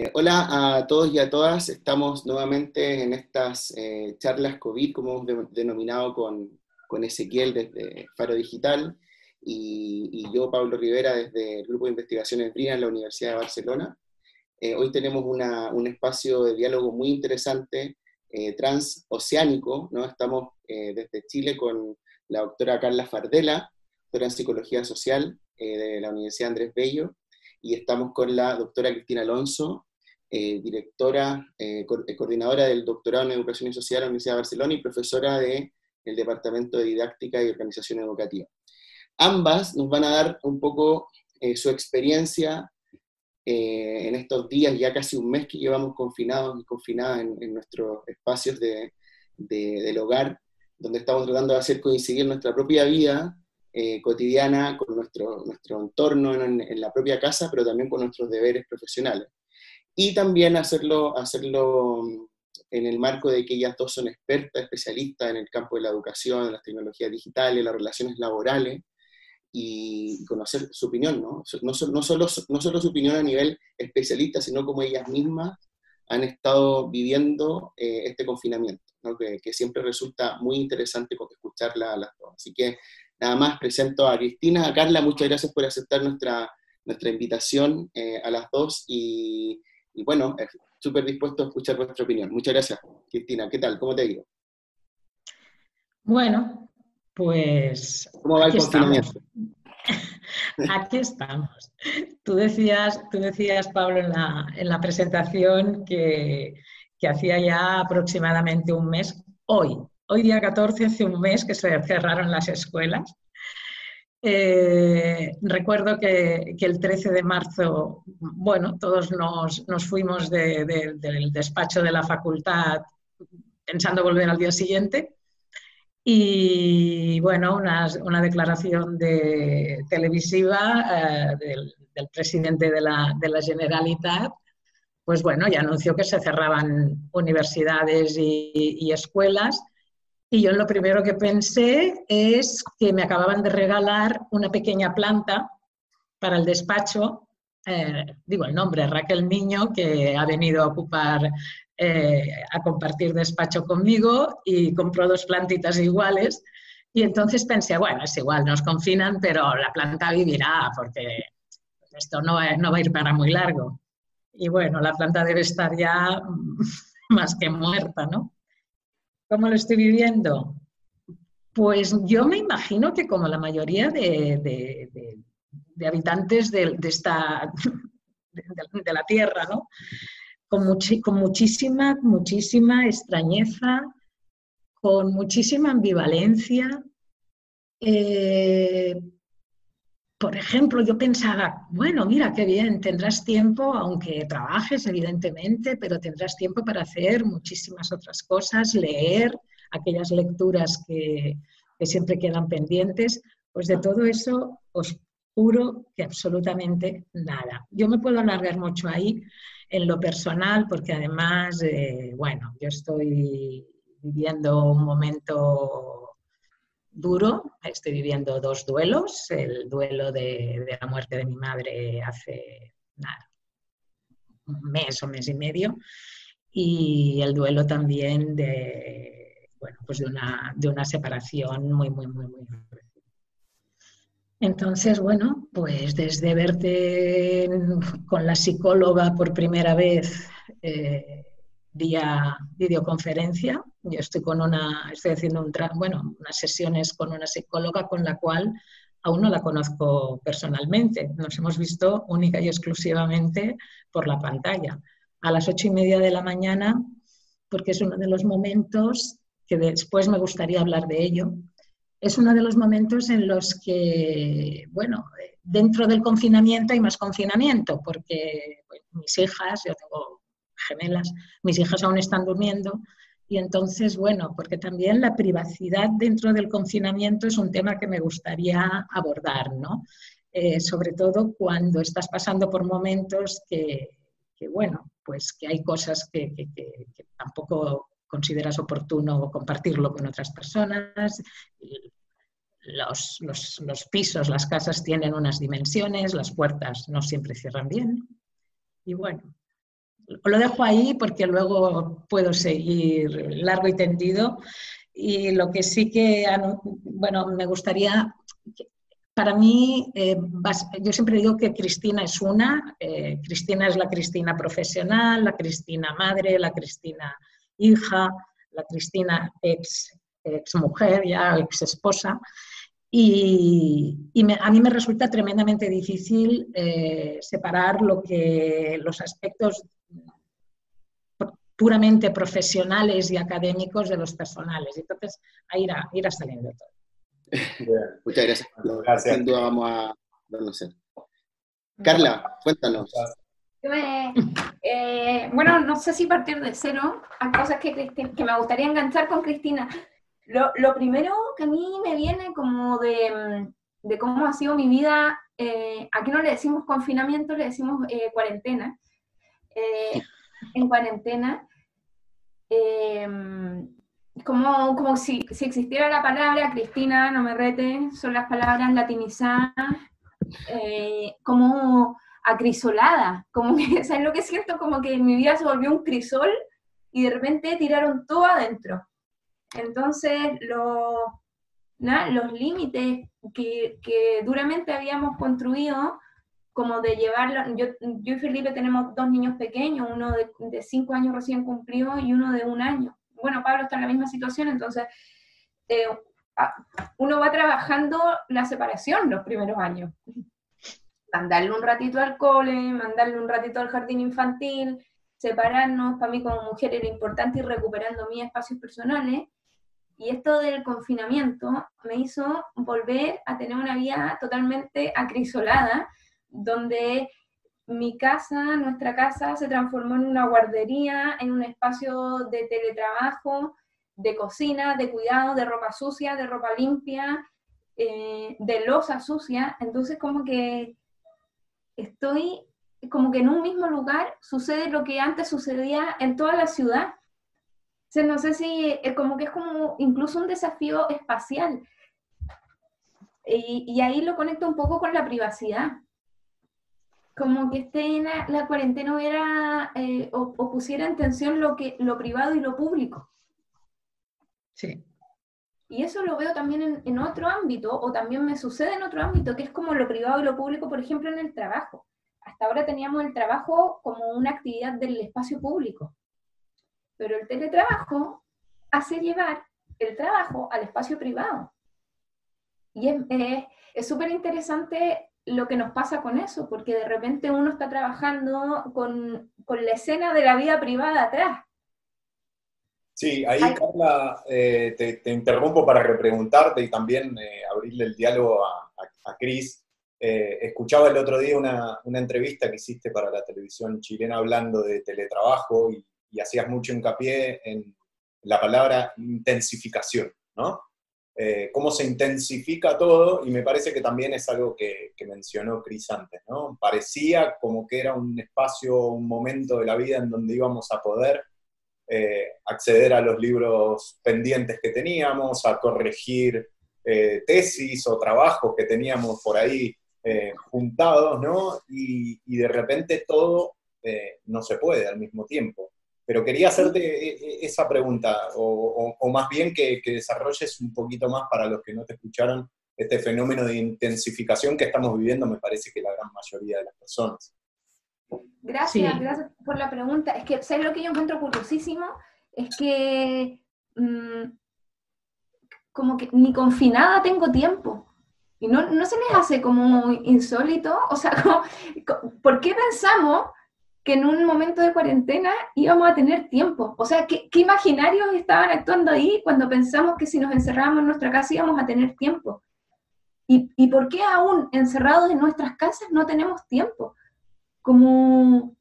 Eh, hola a todos y a todas, estamos nuevamente en estas eh, charlas COVID, como hemos denominado con, con, Ezequiel desde Faro Digital y, yo, Pablo Rivera, desde el Grupo de Investigaciones BRIA en la Universidad de Barcelona. Eh, hoy tenemos un espacio de diálogo muy interesante, transoceánico, ¿no? estamos desde Chile con la doctora Carla Fardela, doctora en Psicología Social de la Universidad Andrés Bello, y estamos con la doctora Cristina Alonso, eh, directora, eh, eh, coordinadora del doctorado en Educación y Sociedad de la Universidad de Barcelona y profesora del Departamento de Didáctica y Organización Educativa. Ambas nos van a dar un poco su experiencia en estos días, ya casi un mes que llevamos confinados y confinadas en, nuestros espacios de, del hogar, donde estamos tratando de hacer coincidir nuestra propia vida cotidiana con nuestro, nuestro entorno en, la propia casa, pero también con nuestros deberes profesionales y también hacerlo, hacerlo en el marco de que ellas dos son expertas, especialistas en el campo de la educación, de las tecnologías digitales, las relaciones laborales, y conocer su opinión, ¿no? No, no, solo, no solo su opinión a nivel especialista, sino como ellas mismas han estado viviendo eh, este confinamiento, ¿no? que, que, siempre resulta muy interesante escucharla a las dos. Así que nada más presento a Cristina, a Carla, muchas gracias por aceptar nuestra, nuestra invitación eh, a las dos y y bueno, súper dispuesto a escuchar vuestra opinión. Muchas gracias, Cristina. ¿Qué tal? ¿Cómo te digo? Bueno, pues... ¿Cómo va el confinamiento? Aquí estamos. Tú decías, tú decías Pablo, en la, en la presentación que, que, hacía ya aproximadamente un mes, hoy, hoy día 14, hace un mes que se cerraron las escuelas eh, recuerdo que, el 13 de marzo, bueno, todos nos, fuimos del despacho de la facultad pensando volver al día siguiente. Y bueno, una, declaración de, televisiva eh, del, presidente de la, Generalitat, pues bueno, ya anunció que se cerraban universidades y escuelas y yo lo primero que pensé es que me acababan de regalar una pequeña planta para el despacho, eh, digo el nombre, Raquel Niño, que ha venido a ocupar, eh, a compartir despacho conmigo y compró dos plantitas iguales. Y entonces pensé, bueno, es igual, nos confinan, pero la planta vivirá porque esto no no va a ir para muy largo. Y bueno, la planta debe estar ya más que muerta, ¿no? ¿Cómo lo estoy viviendo? Pues yo me imagino que como la mayoría de, habitantes de, esta, de, la Tierra, ¿no? Con, muchísima, muchísima extrañeza, con muchísima ambivalencia. Eh, por ejemplo, yo pensaba, bueno, mira, qué bien, tendrás tiempo, aunque trabajes, evidentemente, pero tendrás tiempo para hacer muchísimas otras cosas, leer aquellas lecturas que, siempre quedan pendientes. Pues de todo eso os juro que absolutamente nada. Yo me puedo alargar mucho ahí en lo personal, porque además, eh, bueno, yo estoy viviendo un momento duro. Estoy viviendo dos duelos. El duelo de, la muerte de mi madre hace un mes o mes y medio. Y el duelo también de, bueno, pues de, una, de una separación muy, muy, muy, muy entonces, bueno, pues desde verte con la psicóloga por primera vez eh, vía videoconferencia. Yo estoy con una, estoy haciendo un bueno, unas sesiones con una psicóloga con la cual aún no la conozco personalmente. Nos hemos visto única y exclusivamente por la pantalla. A las ocho y media de la mañana, porque es uno de los momentos que después me gustaría hablar de ello. Es uno de los momentos en los que, bueno, dentro del confinamiento hay más confinamiento, porque mis hijas, yo tengo gemelas, mis hijas aún están durmiendo. Y entonces, bueno, porque también la privacidad dentro del confinamiento es un tema que me gustaría abordar, ¿no? Eh, sobre todo cuando estás pasando por momentos que, bueno, pues que hay cosas que, tampoco consideras oportuno compartirlo con otras personas. Los, los, pisos, las casas tienen unas dimensiones, las puertas no siempre cierran bien. Y bueno, lo dejo ahí porque luego puedo seguir largo y tendido. Y lo que sí que, bueno, me gustaría, para mí, eh, yo siempre digo que Cristina es una, eh, Cristina es la Cristina profesional, la Cristina madre, la Cristina hija, la Cristina ex, ex mujer, ya ex esposa. Y, a mí me resulta tremendamente difícil eh, separar lo que, los aspectos puramente profesionales y académicos de los personales. Entonces, ahí irá, irá saliendo todo. Muchas gracias. gracias. Sin duda vamos a conocer. Carla, cuéntanos. Eh, bueno, no sé si partir de cero. Hay cosas que, que me gustaría enganchar con Cristina. Lo, lo, primero que a mí me viene como de, de cómo ha sido mi vida, eh, aquí no le decimos confinamiento, le decimos eh, cuarentena. Eh, en cuarentena, como, como si, si, existiera la palabra, Cristina, no me rete, son las palabras latinizadas, como acrisolada, como que, ¿sabes lo que siento? Como que mi vida se volvió un crisol y de repente tiraron todo adentro. Entonces, los límites que, duramente habíamos construido, como de llevarlo, yo, yo, y Felipe tenemos dos niños pequeños, uno de, cinco años recién cumplido y uno de un año. Bueno, Pablo está en la misma situación, entonces eh, uno va trabajando la separación los primeros años. Mandarle un ratito al cole, mandarle un ratito al jardín infantil, separarnos, para mí como mujer era importante ir recuperando mis espacios personales, y esto del confinamiento me hizo volver a tener una vida totalmente acrisolada, donde mi casa, nuestra casa, se transformó en una guardería, en un espacio de teletrabajo, de cocina, de cuidado, de ropa sucia, de ropa limpia, eh, de losa sucia. Entonces como que estoy como que en un mismo lugar sucede lo que antes sucedía en toda la ciudad, no sé si es como que es como incluso un desafío espacial. Y, ahí lo conecto un poco con la privacidad. Como que esté la, la cuarentena hubiera eh, o, pusiera en tensión lo, que, lo privado y lo público. Sí. Y eso lo veo también en, en, otro ámbito, o también me sucede en otro ámbito, que es como lo privado y lo público, por ejemplo, en el trabajo. Hasta ahora teníamos el trabajo como una actividad del espacio público. Pero el teletrabajo hace llevar el trabajo al espacio privado. Y es súper interesante lo que nos pasa con eso, porque de repente uno está trabajando con, la escena de la vida privada atrás. Sí, ahí, Carla, eh, te, interrumpo para repreguntarte y también eh, abrirle el diálogo a, a, Cris. Eh, escuchaba el otro día una, una, entrevista que hiciste para la televisión chilena hablando de teletrabajo y y hacías mucho hincapié en la palabra intensificación, ¿no? Eh, cómo se intensifica todo, y me parece que también es algo que, mencionó Cris antes, ¿no? Parecía como que era un espacio, un momento de la vida en donde íbamos a poder eh, acceder a los libros pendientes que teníamos, a corregir eh, tesis o trabajos que teníamos por ahí juntados, ¿no? Y, de repente todo no se puede al mismo tiempo. Pero quería hacerte e, e, esa pregunta, o, más bien que, desarrolles un poquito más para los que no te escucharon este fenómeno de intensificación que estamos viviendo, me parece que la gran mayoría de las personas. Gracias, gracias por la pregunta. Es que, ¿sabes lo que yo encuentro curiosísimo? Es que mm, como que ni confinada tengo tiempo. Y no, no se les hace como insólito, o sea, ¿por qué pensamos que en un momento de cuarentena íbamos a tener tiempo. O sea, ¿qué, imaginarios estaban actuando ahí cuando pensamos que si nos encerrábamos en nuestra casa íbamos a tener tiempo? ¿Y, y por qué aún encerrados en nuestras casas no tenemos tiempo? Como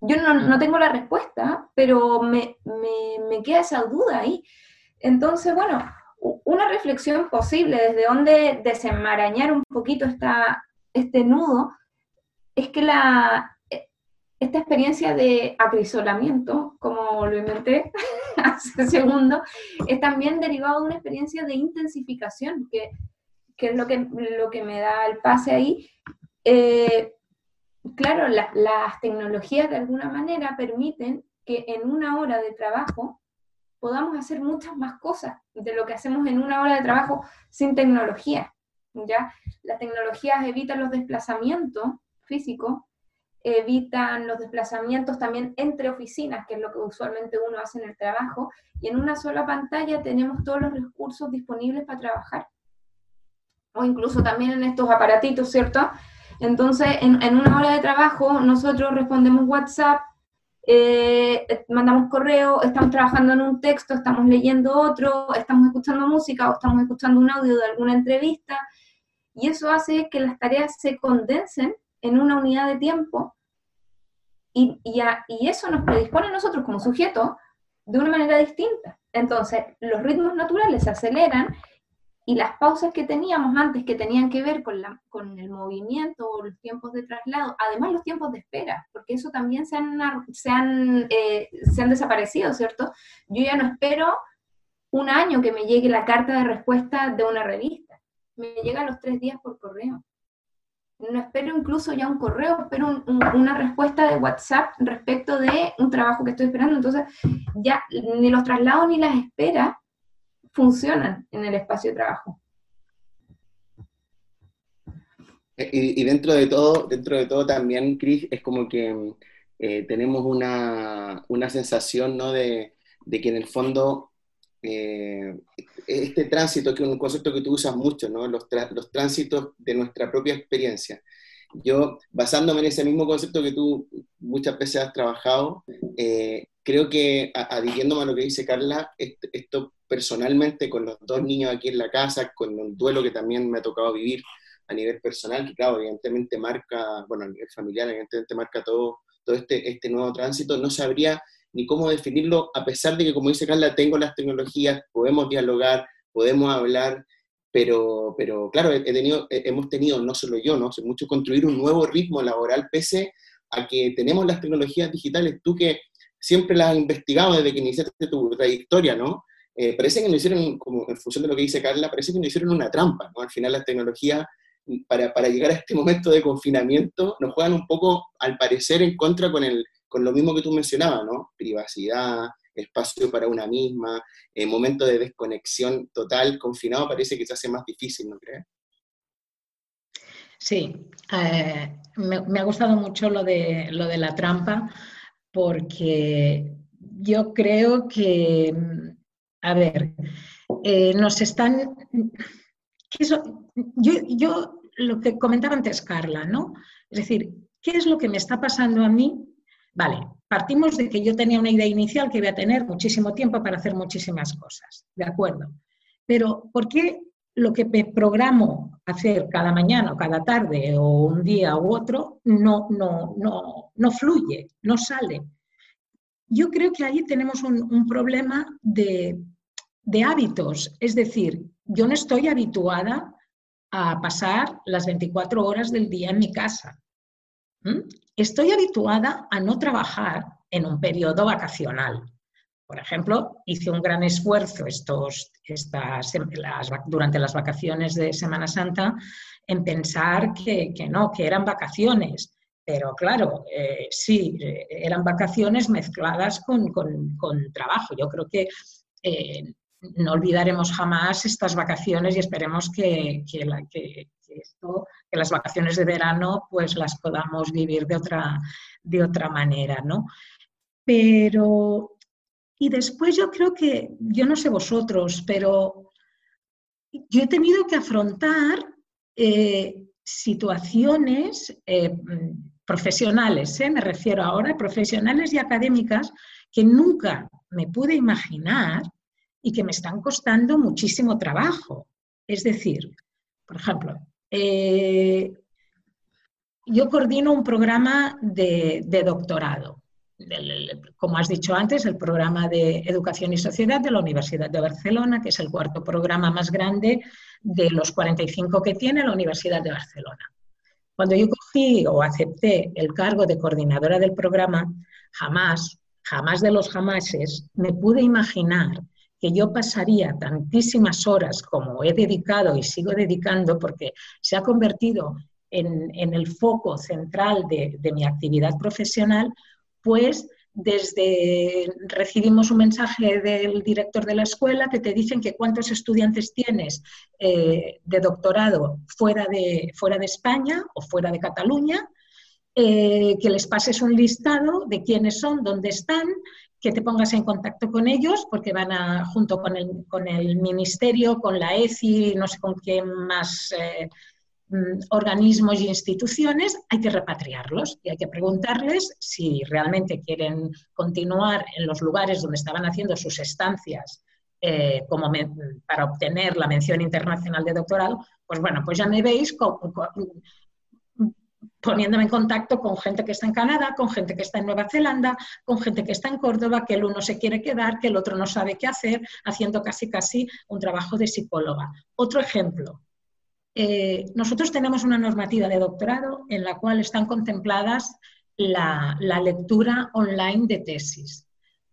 yo no, no tengo la respuesta, pero me, me, me, queda esa duda ahí. Entonces, bueno, una reflexión posible desde donde desenmarañar un poquito esta, este nudo es que la, esta experiencia de acrisolamiento, como lo inventé hace segundo, es también derivado de una experiencia de intensificación, que, es lo que, lo que me da el pase ahí. Eh, claro, las tecnologías de alguna manera permiten que en una hora de trabajo podamos hacer muchas más cosas de lo que hacemos en una hora de trabajo sin tecnología. ¿ya? Las tecnologías evitan los desplazamientos físicos, evitan los desplazamientos también entre oficinas, que es lo que usualmente uno hace en el trabajo, y en una sola pantalla tenemos todos los recursos disponibles para trabajar. O incluso también en estos aparatitos, ¿cierto? Entonces, en, una hora de trabajo, nosotros respondemos WhatsApp, eh, mandamos correo, estamos trabajando en un texto, estamos leyendo otro, estamos escuchando música o estamos escuchando un audio de alguna entrevista, y eso hace que las tareas se condensen en una unidad de tiempo, y, y eso nos predispone a nosotros como sujetos de una manera distinta. Entonces, los ritmos naturales se aceleran y las pausas que teníamos antes que tenían que ver con, con el movimiento o los tiempos de traslado, además los tiempos de espera, porque eso también se han, se han, eh, se han desaparecido, ¿cierto? Yo ya no espero un año que me llegue la carta de respuesta de una revista, me llega los tres días por correo. No espero incluso ya un correo, espero una respuesta de WhatsApp respecto de un trabajo que estoy esperando. Entonces, ya ni los traslados ni las esperas funcionan en el espacio de trabajo. Y, dentro de todo, dentro de todo también, Cris, es como que eh, tenemos una, una, sensación ¿no? de, de, que en el fondo eh, este tránsito, que es un concepto que tú usas mucho, ¿no? los, los tránsitos de nuestra propia experiencia. Yo, basándome en ese mismo concepto que tú muchas veces has trabajado, eh, creo que, adhiriéndome a lo que dice Carla, esto, personalmente con los dos niños aquí en la casa, con un duelo que también me ha tocado vivir a nivel personal, que claro, evidentemente marca, bueno, a nivel familiar, evidentemente marca todo, todo este, este nuevo tránsito, no sabría ni cómo definirlo, a pesar de que, como dice Carla, tengo las tecnologías, podemos dialogar, podemos hablar, pero, pero claro, he tenido, hemos tenido, no solo yo, ¿no? mucho construir un nuevo ritmo laboral pese a que tenemos las tecnologías digitales. Tú que siempre las has investigado desde que iniciaste tu trayectoria, ¿no? Eh, parece que nos hicieron, como en función de lo que dice Carla, parece que nos hicieron una trampa, ¿no? Al final las tecnologías, para, para llegar a este momento de confinamiento, nos juegan un poco, al parecer, en contra con, el, con lo mismo que tú mencionabas, ¿no? Privacidad, espacio para una misma, eh, momento de desconexión total, confinado, parece que se hace más difícil, ¿no crees? Sí, eh, me, ha gustado mucho lo de, lo de la trampa, porque yo creo que, a ver, eh, nos están... yo, yo lo que comentaba antes Carla, ¿no? Es decir, ¿qué es lo que me está pasando a mí? Vale, partimos de que yo tenía una idea inicial que iba a tener muchísimo tiempo para hacer muchísimas cosas, ¿de acuerdo? Pero ¿por qué lo que me programo hacer cada mañana o cada tarde o un día u otro no, no, no, no fluye, no sale? Yo creo que ahí tenemos un, problema de, hábitos, es decir, yo no estoy habituada a pasar las 24 horas del día en mi casa. Estoy habituada a no trabajar en un periodo vacacional. Por ejemplo, hice un gran esfuerzo estos, estas, durante las vacaciones de Semana Santa en pensar que, no, que eran vacaciones. Pero claro, eh, sí, eh, eran vacaciones mezcladas con, trabajo. Yo creo que eh, no olvidaremos jamás estas vacaciones y esperemos que, esto, que, las vacaciones de verano pues las podamos vivir de otra, de otra manera, ¿no? Pero, y después yo creo que, yo no sé vosotros, pero yo he tenido que afrontar situaciones profesionales, ¿eh? me refiero ahora, profesionales y académicas que nunca me pude imaginar y que me están costando muchísimo trabajo. Es decir, por ejemplo, eh, yo coordino un programa de, doctorado, como has dicho antes, el programa de Educación y Sociedad de la Universidad de Barcelona, que es el cuarto programa más grande de los 45 que tiene la Universidad de Barcelona. Cuando yo cogí o acepté el cargo de coordinadora del programa, jamás, jamás de los jamases, me pude imaginar que yo pasaría tantísimas horas como he dedicado y sigo dedicando, porque se ha convertido en, el foco central de, mi actividad profesional, pues desde recibimos un mensaje del director de la escuela que te dicen que cuántos estudiantes tienes eh, de doctorado fuera de, fuera de España o fuera de Cataluña, eh, que les pases un listado de quiénes son, dónde están, que te pongas en contacto con ellos, porque van a, junto con el, con el ministerio, con la ECI, no sé con quién más eh, mm, organismos y instituciones, hay que repatriarlos y hay que preguntarles si realmente quieren continuar en los lugares donde estaban haciendo sus estancias eh, como para obtener la mención internacional de doctorado, pues bueno, pues ya me veis poniéndome en contacto con gente que está en Canadá, con gente que está en Nueva Zelanda, con gente que está en Córdoba, que el uno se quiere quedar, que el otro no sabe qué hacer, haciendo casi casi un trabajo de psicóloga. Otro ejemplo. Eh, nosotros tenemos una normativa de doctorado en la cual están contempladas la, lectura online de tesis.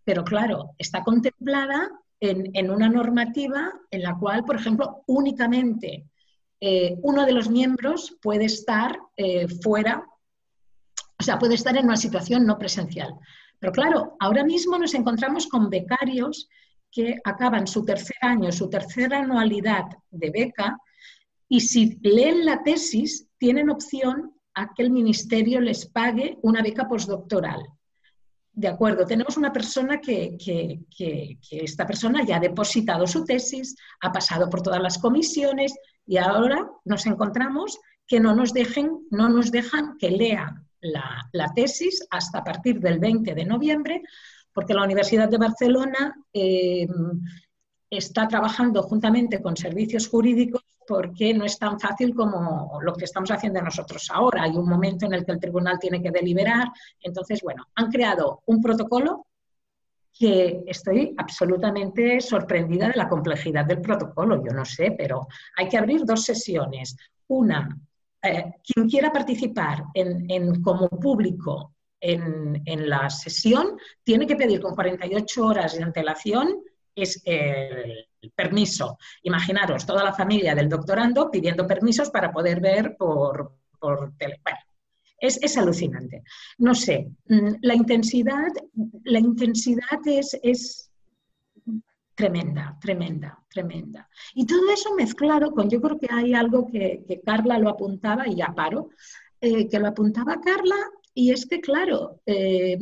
Pero claro, está contemplada en, en una normativa en la cual, por ejemplo, únicamente eh, uno de los miembros puede estar eh, fuera, o sea, puede estar en una situación no presencial. Pero claro, ahora mismo nos encontramos con becarios que acaban su tercer año, su tercera anualidad de beca, y si leen la tesis, tienen opción a que el ministerio les pague una beca postdoctoral. De acuerdo, tenemos una persona que, que, esta persona ya ha depositado su tesis, ha pasado por todas las comisiones, y ahora nos encontramos que no nos, dejen, dejan que lea la, tesis hasta partir del 20 de noviembre, porque la Universidad de Barcelona eh, está trabajando juntamente con servicios jurídicos porque no es tan fácil como lo que estamos haciendo nosotros ahora. Hay un momento en el que el tribunal tiene que deliberar. Entonces, bueno, han creado un protocolo que estoy absolutamente sorprendida de la complejidad del protocolo, yo no sé, pero hay que abrir dos sesiones. Una, eh, quien quiera participar en, como público en, la sesión tiene que pedir con 48 horas de antelación es permiso. Imaginaros toda la familia del doctorando pidiendo permisos para poder ver por, por tele. Es, alucinante. No sé, mm, la intensidad, la intensidad es, es tremenda, tremenda, tremenda. Y todo eso mezclado con, yo creo que hay algo que, Carla lo apuntaba, y ya paro, eh, que lo apuntaba Carla, y es que, claro, eh,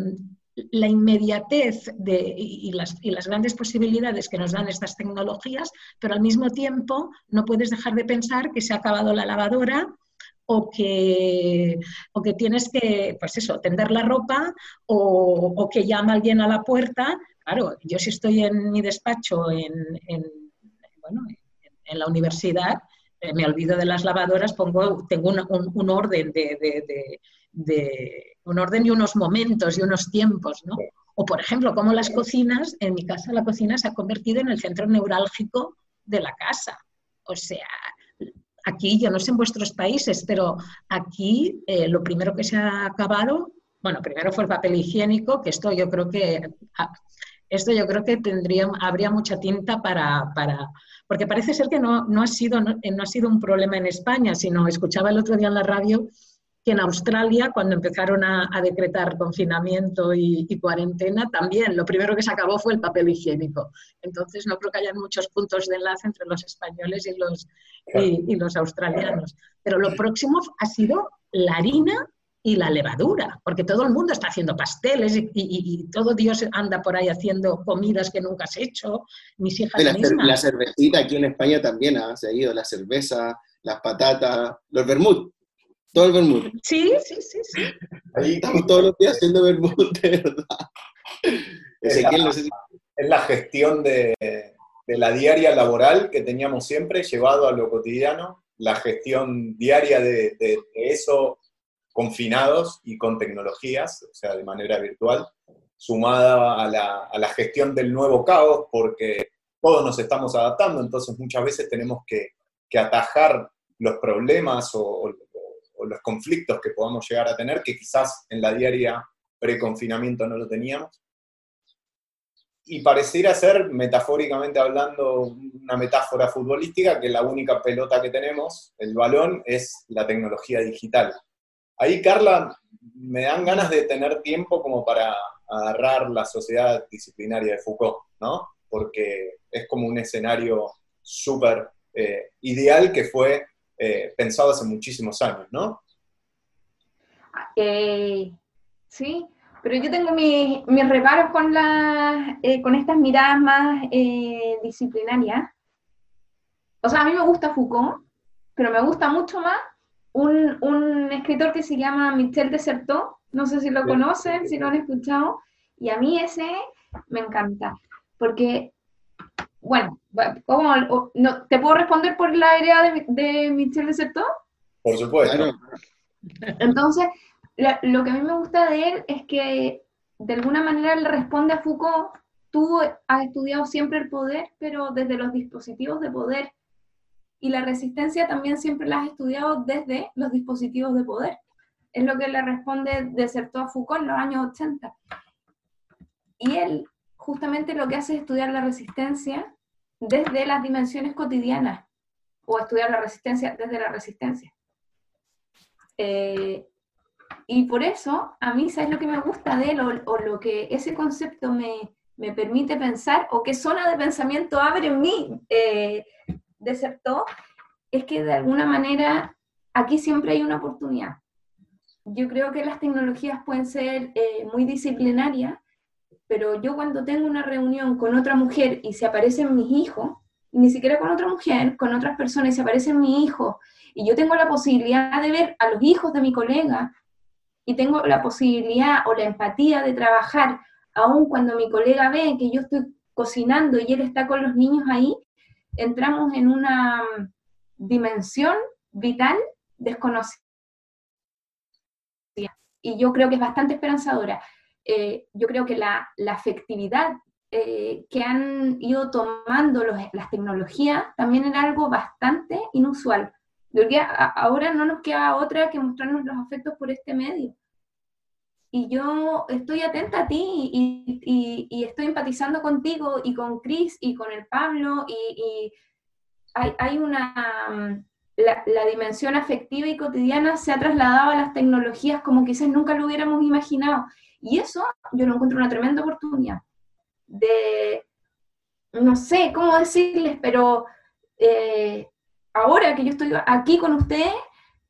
la inmediatez de, y, las, y, las, grandes posibilidades que nos dan estas tecnologías, pero al mismo tiempo no puedes dejar de pensar que se ha acabado la lavadora o que, o que tienes que, pues eso, tender la ropa o, que llama alguien a la puerta. Claro, yo si estoy en mi despacho en, en, bueno, en la universidad, eh, me olvido de las lavadoras, pongo, tengo un, orden de, un orden y unos momentos y unos tiempos, ¿no? O, por ejemplo, como las cocinas, en mi casa la cocina se ha convertido en el centro neurálgico de la casa. O sea, aquí, yo no sé en vuestros países, pero aquí eh, lo primero que se ha acabado, bueno, primero fue el papel higiénico, que esto yo creo que ah, esto yo creo que tendría, habría mucha tinta para, para porque parece ser que no, no, ha sido, no, no, ha sido un problema en España, sino escuchaba el otro día en la radio que en Australia, cuando empezaron a, decretar confinamiento y, cuarentena, también lo primero que se acabó fue el papel higiénico. Entonces, no creo que haya muchos puntos de enlace entre los españoles y los, y, los australianos. Pero lo próximo ha sido la harina y la levadura, porque todo el mundo está haciendo pasteles y, todo Dios anda por ahí haciendo comidas que nunca has hecho, mis hijas la, mismas. La cervecita aquí en España también ha seguido, la cerveza, las patatas, los vermut todo el vermut. Sí, sí, sí, sí. Ahí estamos todos los días haciendo vermut, de verdad. Es la, gestión de, la diaria laboral que teníamos siempre, llevado a lo cotidiano, la gestión diaria de, eso confinados y con tecnologías, o sea, de manera virtual, sumada a la, gestión del nuevo caos, porque todos nos estamos adaptando, entonces muchas veces tenemos que, atajar los problemas o, los conflictos que podamos llegar a tener, que quizás en la diaria pre-confinamiento no lo teníamos. y pareciera ser, metafóricamente hablando, una metáfora futbolística, que la única pelota que tenemos, el balón, es la tecnología digital. Ahí, Carla, me dan ganas de tener tiempo como para agarrar la sociedad disciplinaria de Foucault, ¿no? Porque es como un escenario súper eh, ideal que fue eh, pensado hace muchísimos años, ¿no? Eh, sí, pero yo tengo mis, reparos con, con estas miradas más disciplinarias. O sea, a mí me gusta Foucault, pero me gusta mucho más un, escritor que se llama Michel Desertot, no sé si lo conocen, si lo han escuchado, y a mí ese me encanta, porque, bueno, ¿cómo, no, ¿te puedo responder por la idea de, de Michel? Por supuesto. Entonces, lo que a mí me gusta de él es que de alguna manera le responde a Foucault, tú has estudiado siempre el poder, pero desde los dispositivos de poder y la resistencia también siempre la has estudiado desde los dispositivos de poder. Es lo que le responde Desertó a Foucault en los años 80. Y él justamente lo que hace es estudiar la resistencia desde las dimensiones cotidianas, o estudiar la resistencia desde la resistencia. Eh, y por eso, a mí, ¿sabes lo que me gusta de él? O, lo que ese concepto me, me, permite pensar, o qué zona de pensamiento abre en mí, eh, desertó, es que de alguna manera aquí siempre hay una oportunidad. Yo creo que las tecnologías pueden ser eh, muy disciplinarias, pero yo cuando tengo una reunión con otra mujer y se aparecen mis hijos, ni siquiera con otra mujer, con otras personas y se aparecen mis hijos, y yo tengo la posibilidad de ver a los hijos de mi colega, y tengo la posibilidad o la empatía de trabajar, aun cuando mi colega ve que yo estoy cocinando y él está con los niños ahí, entramos en una mm, dimensión vital desconocida. Y yo creo que es bastante esperanzadora. Eh, yo creo que la, la afectividad eh, que han ido tomando las tecnologías también era algo bastante inusual. que ahora no nos queda otra que mostrarnos los afectos por este medio y yo estoy atenta a ti y, estoy empatizando contigo y con Chris y con el Pablo y, hay, una... Mm, la, la, dimensión afectiva y cotidiana se ha trasladado a las tecnologías como quizás nunca lo hubiéramos imaginado. Y eso yo lo encuentro una tremenda oportunidad de, no sé cómo decirles, pero eh, ahora que yo estoy aquí con ustedes,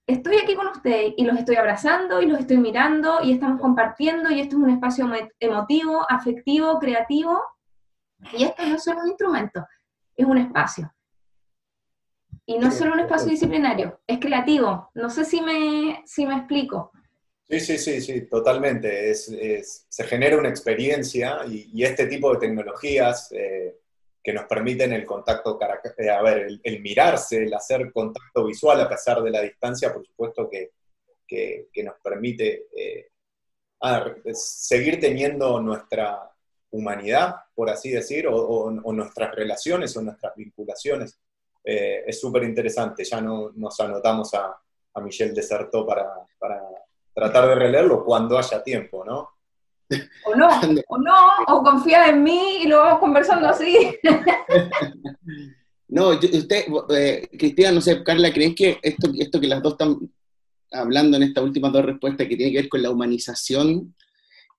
estoy aquí con ustedes y los estoy abrazando y los estoy mirando y estamos compartiendo y esto es un espacio emotivo, afectivo, creativo. Y esto no es solo un instrumento, es un espacio. Y no es solo un espacio disciplinario, es creativo. No sé si me, si me explico. Sí, sí, sí, sí, totalmente. Es, se genera una experiencia y, este tipo de tecnologías eh, que nos permiten el contacto, eh, a ver, el, mirarse, el hacer contacto visual a pesar de la distancia, por supuesto que, que, nos permite eh, seguir teniendo nuestra humanidad, por así decir, o, nuestras relaciones o nuestras vinculaciones. Eh, es súper interesante, ya no, nos anotamos a, a Michel Desertó para tratar de releerlo cuando haya tiempo, ¿no? O no, o no, o confía en mí y lo vamos conversando así. No, usted, eh, Cristina, no sé, Carla, ¿creen que esto, esto que las dos están hablando en estas últimas dos respuestas que tiene que ver con la humanización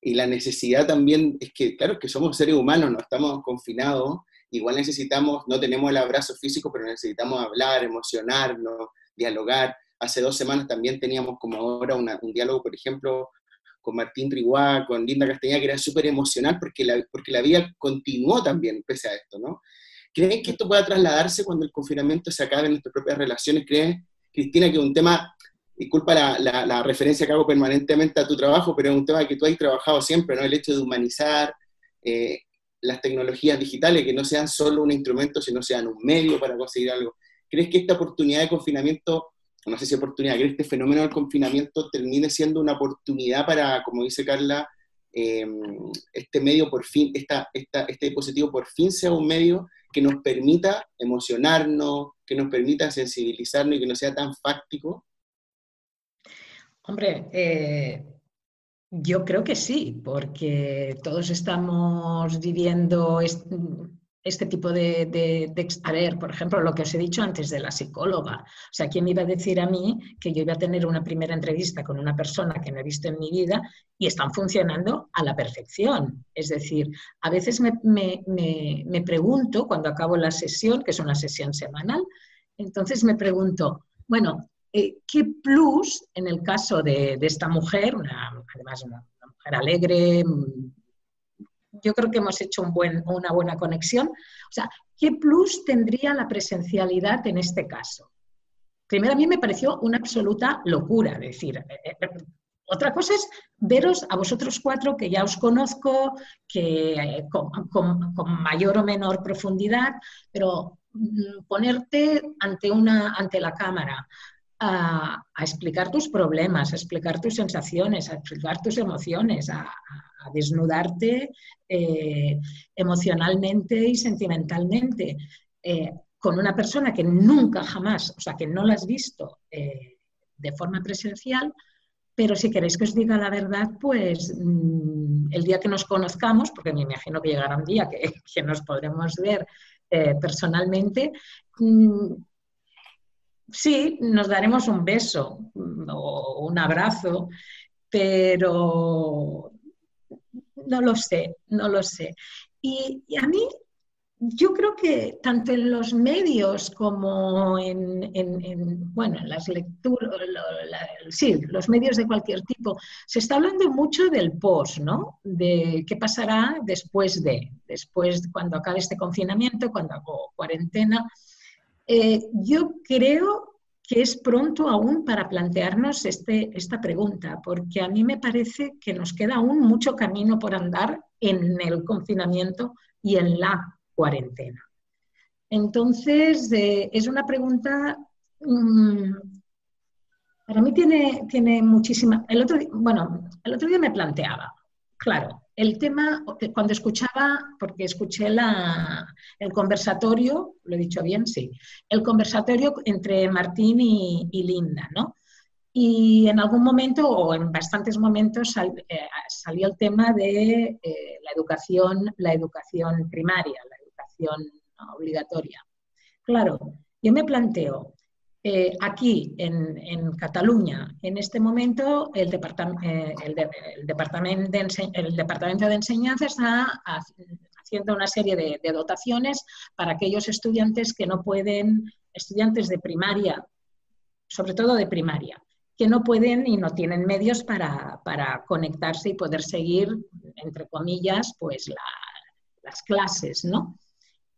y la necesidad también, es que claro que somos seres humanos, no estamos confinados, igual necesitamos, no tenemos el abrazo físico, pero necesitamos hablar, emocionarnos, dialogar. Hace dos semanas también teníamos como ahora un diálogo, por ejemplo, con Martín Triguá, con Linda Castañeda, que era súper emocional porque la, porque la vida continuó también pese a esto, ¿no? ¿Creen que esto pueda trasladarse cuando el confinamiento se acabe en nuestras propias relaciones? ¿Crees, Cristina, que es un tema, disculpa la, referencia que hago permanentemente a tu trabajo, pero es un tema que tú has trabajado siempre, ¿no? El hecho de humanizar eh, las tecnologías digitales, que no sean solo un instrumento, sino sean un medio para conseguir algo. ¿Crees que esta oportunidad de confinamiento no sé si oportunidad, que este fenómeno del confinamiento termine siendo una oportunidad para, como dice Carla, em, este medio por fin, esta, este dispositivo por fin sea un medio que nos permita emocionarnos, que nos permita sensibilizarnos y que no sea tan fáctico? Hombre, eh, Yo creo que sí, porque todos estamos viviendo este tipo de, de, A ver, por ejemplo, lo que os he dicho antes de la psicóloga. O sea, ¿quién me iba a decir a mí que yo iba a tener una primera entrevista con una persona que no he visto en mi vida y están funcionando a la perfección? Es decir, a veces me, me, me, pregunto, cuando acabo la sesión, que es una sesión semanal, entonces me pregunto, bueno, eh, ¿qué plus en el caso de, de esta mujer, una, además una mujer alegre, yo creo que hemos hecho un buen, una buena conexión. O sea, ¿qué plus tendría la presencialidad en este caso? Primero, a mí me pareció una absoluta locura, decir, eh, eh, eh, otra cosa es veros a vosotros cuatro, que ya os conozco, que con, mayor o menor profundidad, pero mm, ponerte ante, una, ante la cámara, a, explicar tus problemas, a explicar tus sensaciones, a explicar tus emociones, a, desnudarte eh, emocionalmente y sentimentalmente eh, con una persona que nunca jamás, o sea, que no la has visto eh, de forma presencial, pero si queréis que os diga la verdad, pues mm, el día que nos conozcamos, porque me imagino que llegará un día que, nos podremos ver personalmente, mm, sí, nos daremos un beso o un abrazo, pero no lo sé, no lo sé. Y, a mí, yo creo que tanto en los medios como en, bueno, en las lecturas, sí, los medios de cualquier tipo, se está hablando mucho del post, ¿no? De qué pasará después de, después cuando acabe este confinamiento, cuando hago cuarentena. Eh, yo creo que es pronto aún para plantearnos este, esta pregunta, porque a mí me parece que nos queda aún mucho camino por andar en el confinamiento y en la cuarentena. Entonces, eh, es una pregunta, mm, para mí tiene, tiene muchísima... El otro, bueno, el otro día me planteaba, claro, el tema, cuando escuchaba, porque escuché el conversatorio, lo he dicho bien, sí, el conversatorio entre Martín y, Linda, ¿no? Y en algún momento, o en bastantes momentos, eh, salió el tema de eh, la, educación, la educación primaria, la educación obligatoria. Claro, yo me planteo, eh, aquí en, Cataluña, en este momento, el, eh, departamento, de Enseñanza está haciendo una serie de, dotaciones para aquellos estudiantes que no pueden, estudiantes de primaria, sobre todo de primaria, que no pueden y no tienen medios para, conectarse y poder seguir, entre comillas, pues las clases, ¿no?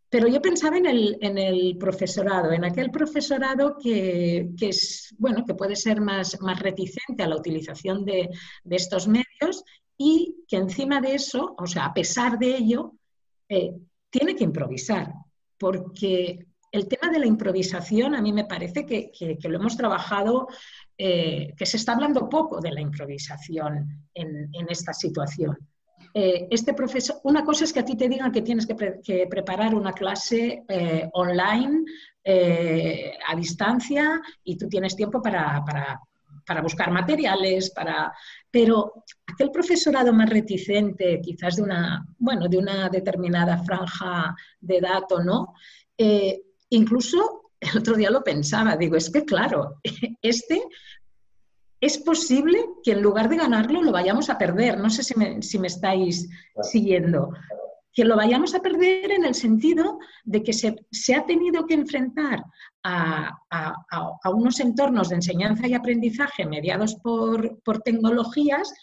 Pero yo pensaba en el, profesorado, en aquel profesorado que, es, bueno, que puede ser más, más reticente a la utilización de, estos medios y que encima de eso, o sea, a pesar de ello, eh, tiene que improvisar, porque el tema de la improvisación a mí me parece que, lo hemos trabajado, eh, que se está hablando poco de la improvisación en esta situación. Eh, este profesor, una cosa es que a ti te digan que tienes que, preparar una clase eh, online eh, a distancia y tú tienes tiempo para, buscar materiales, para... pero aquel profesorado más reticente, quizás de una, bueno, de una determinada franja de edad o no, incluso el otro día lo pensaba, digo, es que claro, este es posible que en lugar de ganarlo lo vayamos a perder. No sé si me, estáis siguiendo. Que lo vayamos a perder en el sentido de que se, ha tenido que enfrentar a, unos entornos de enseñanza y aprendizaje mediados por, tecnologías,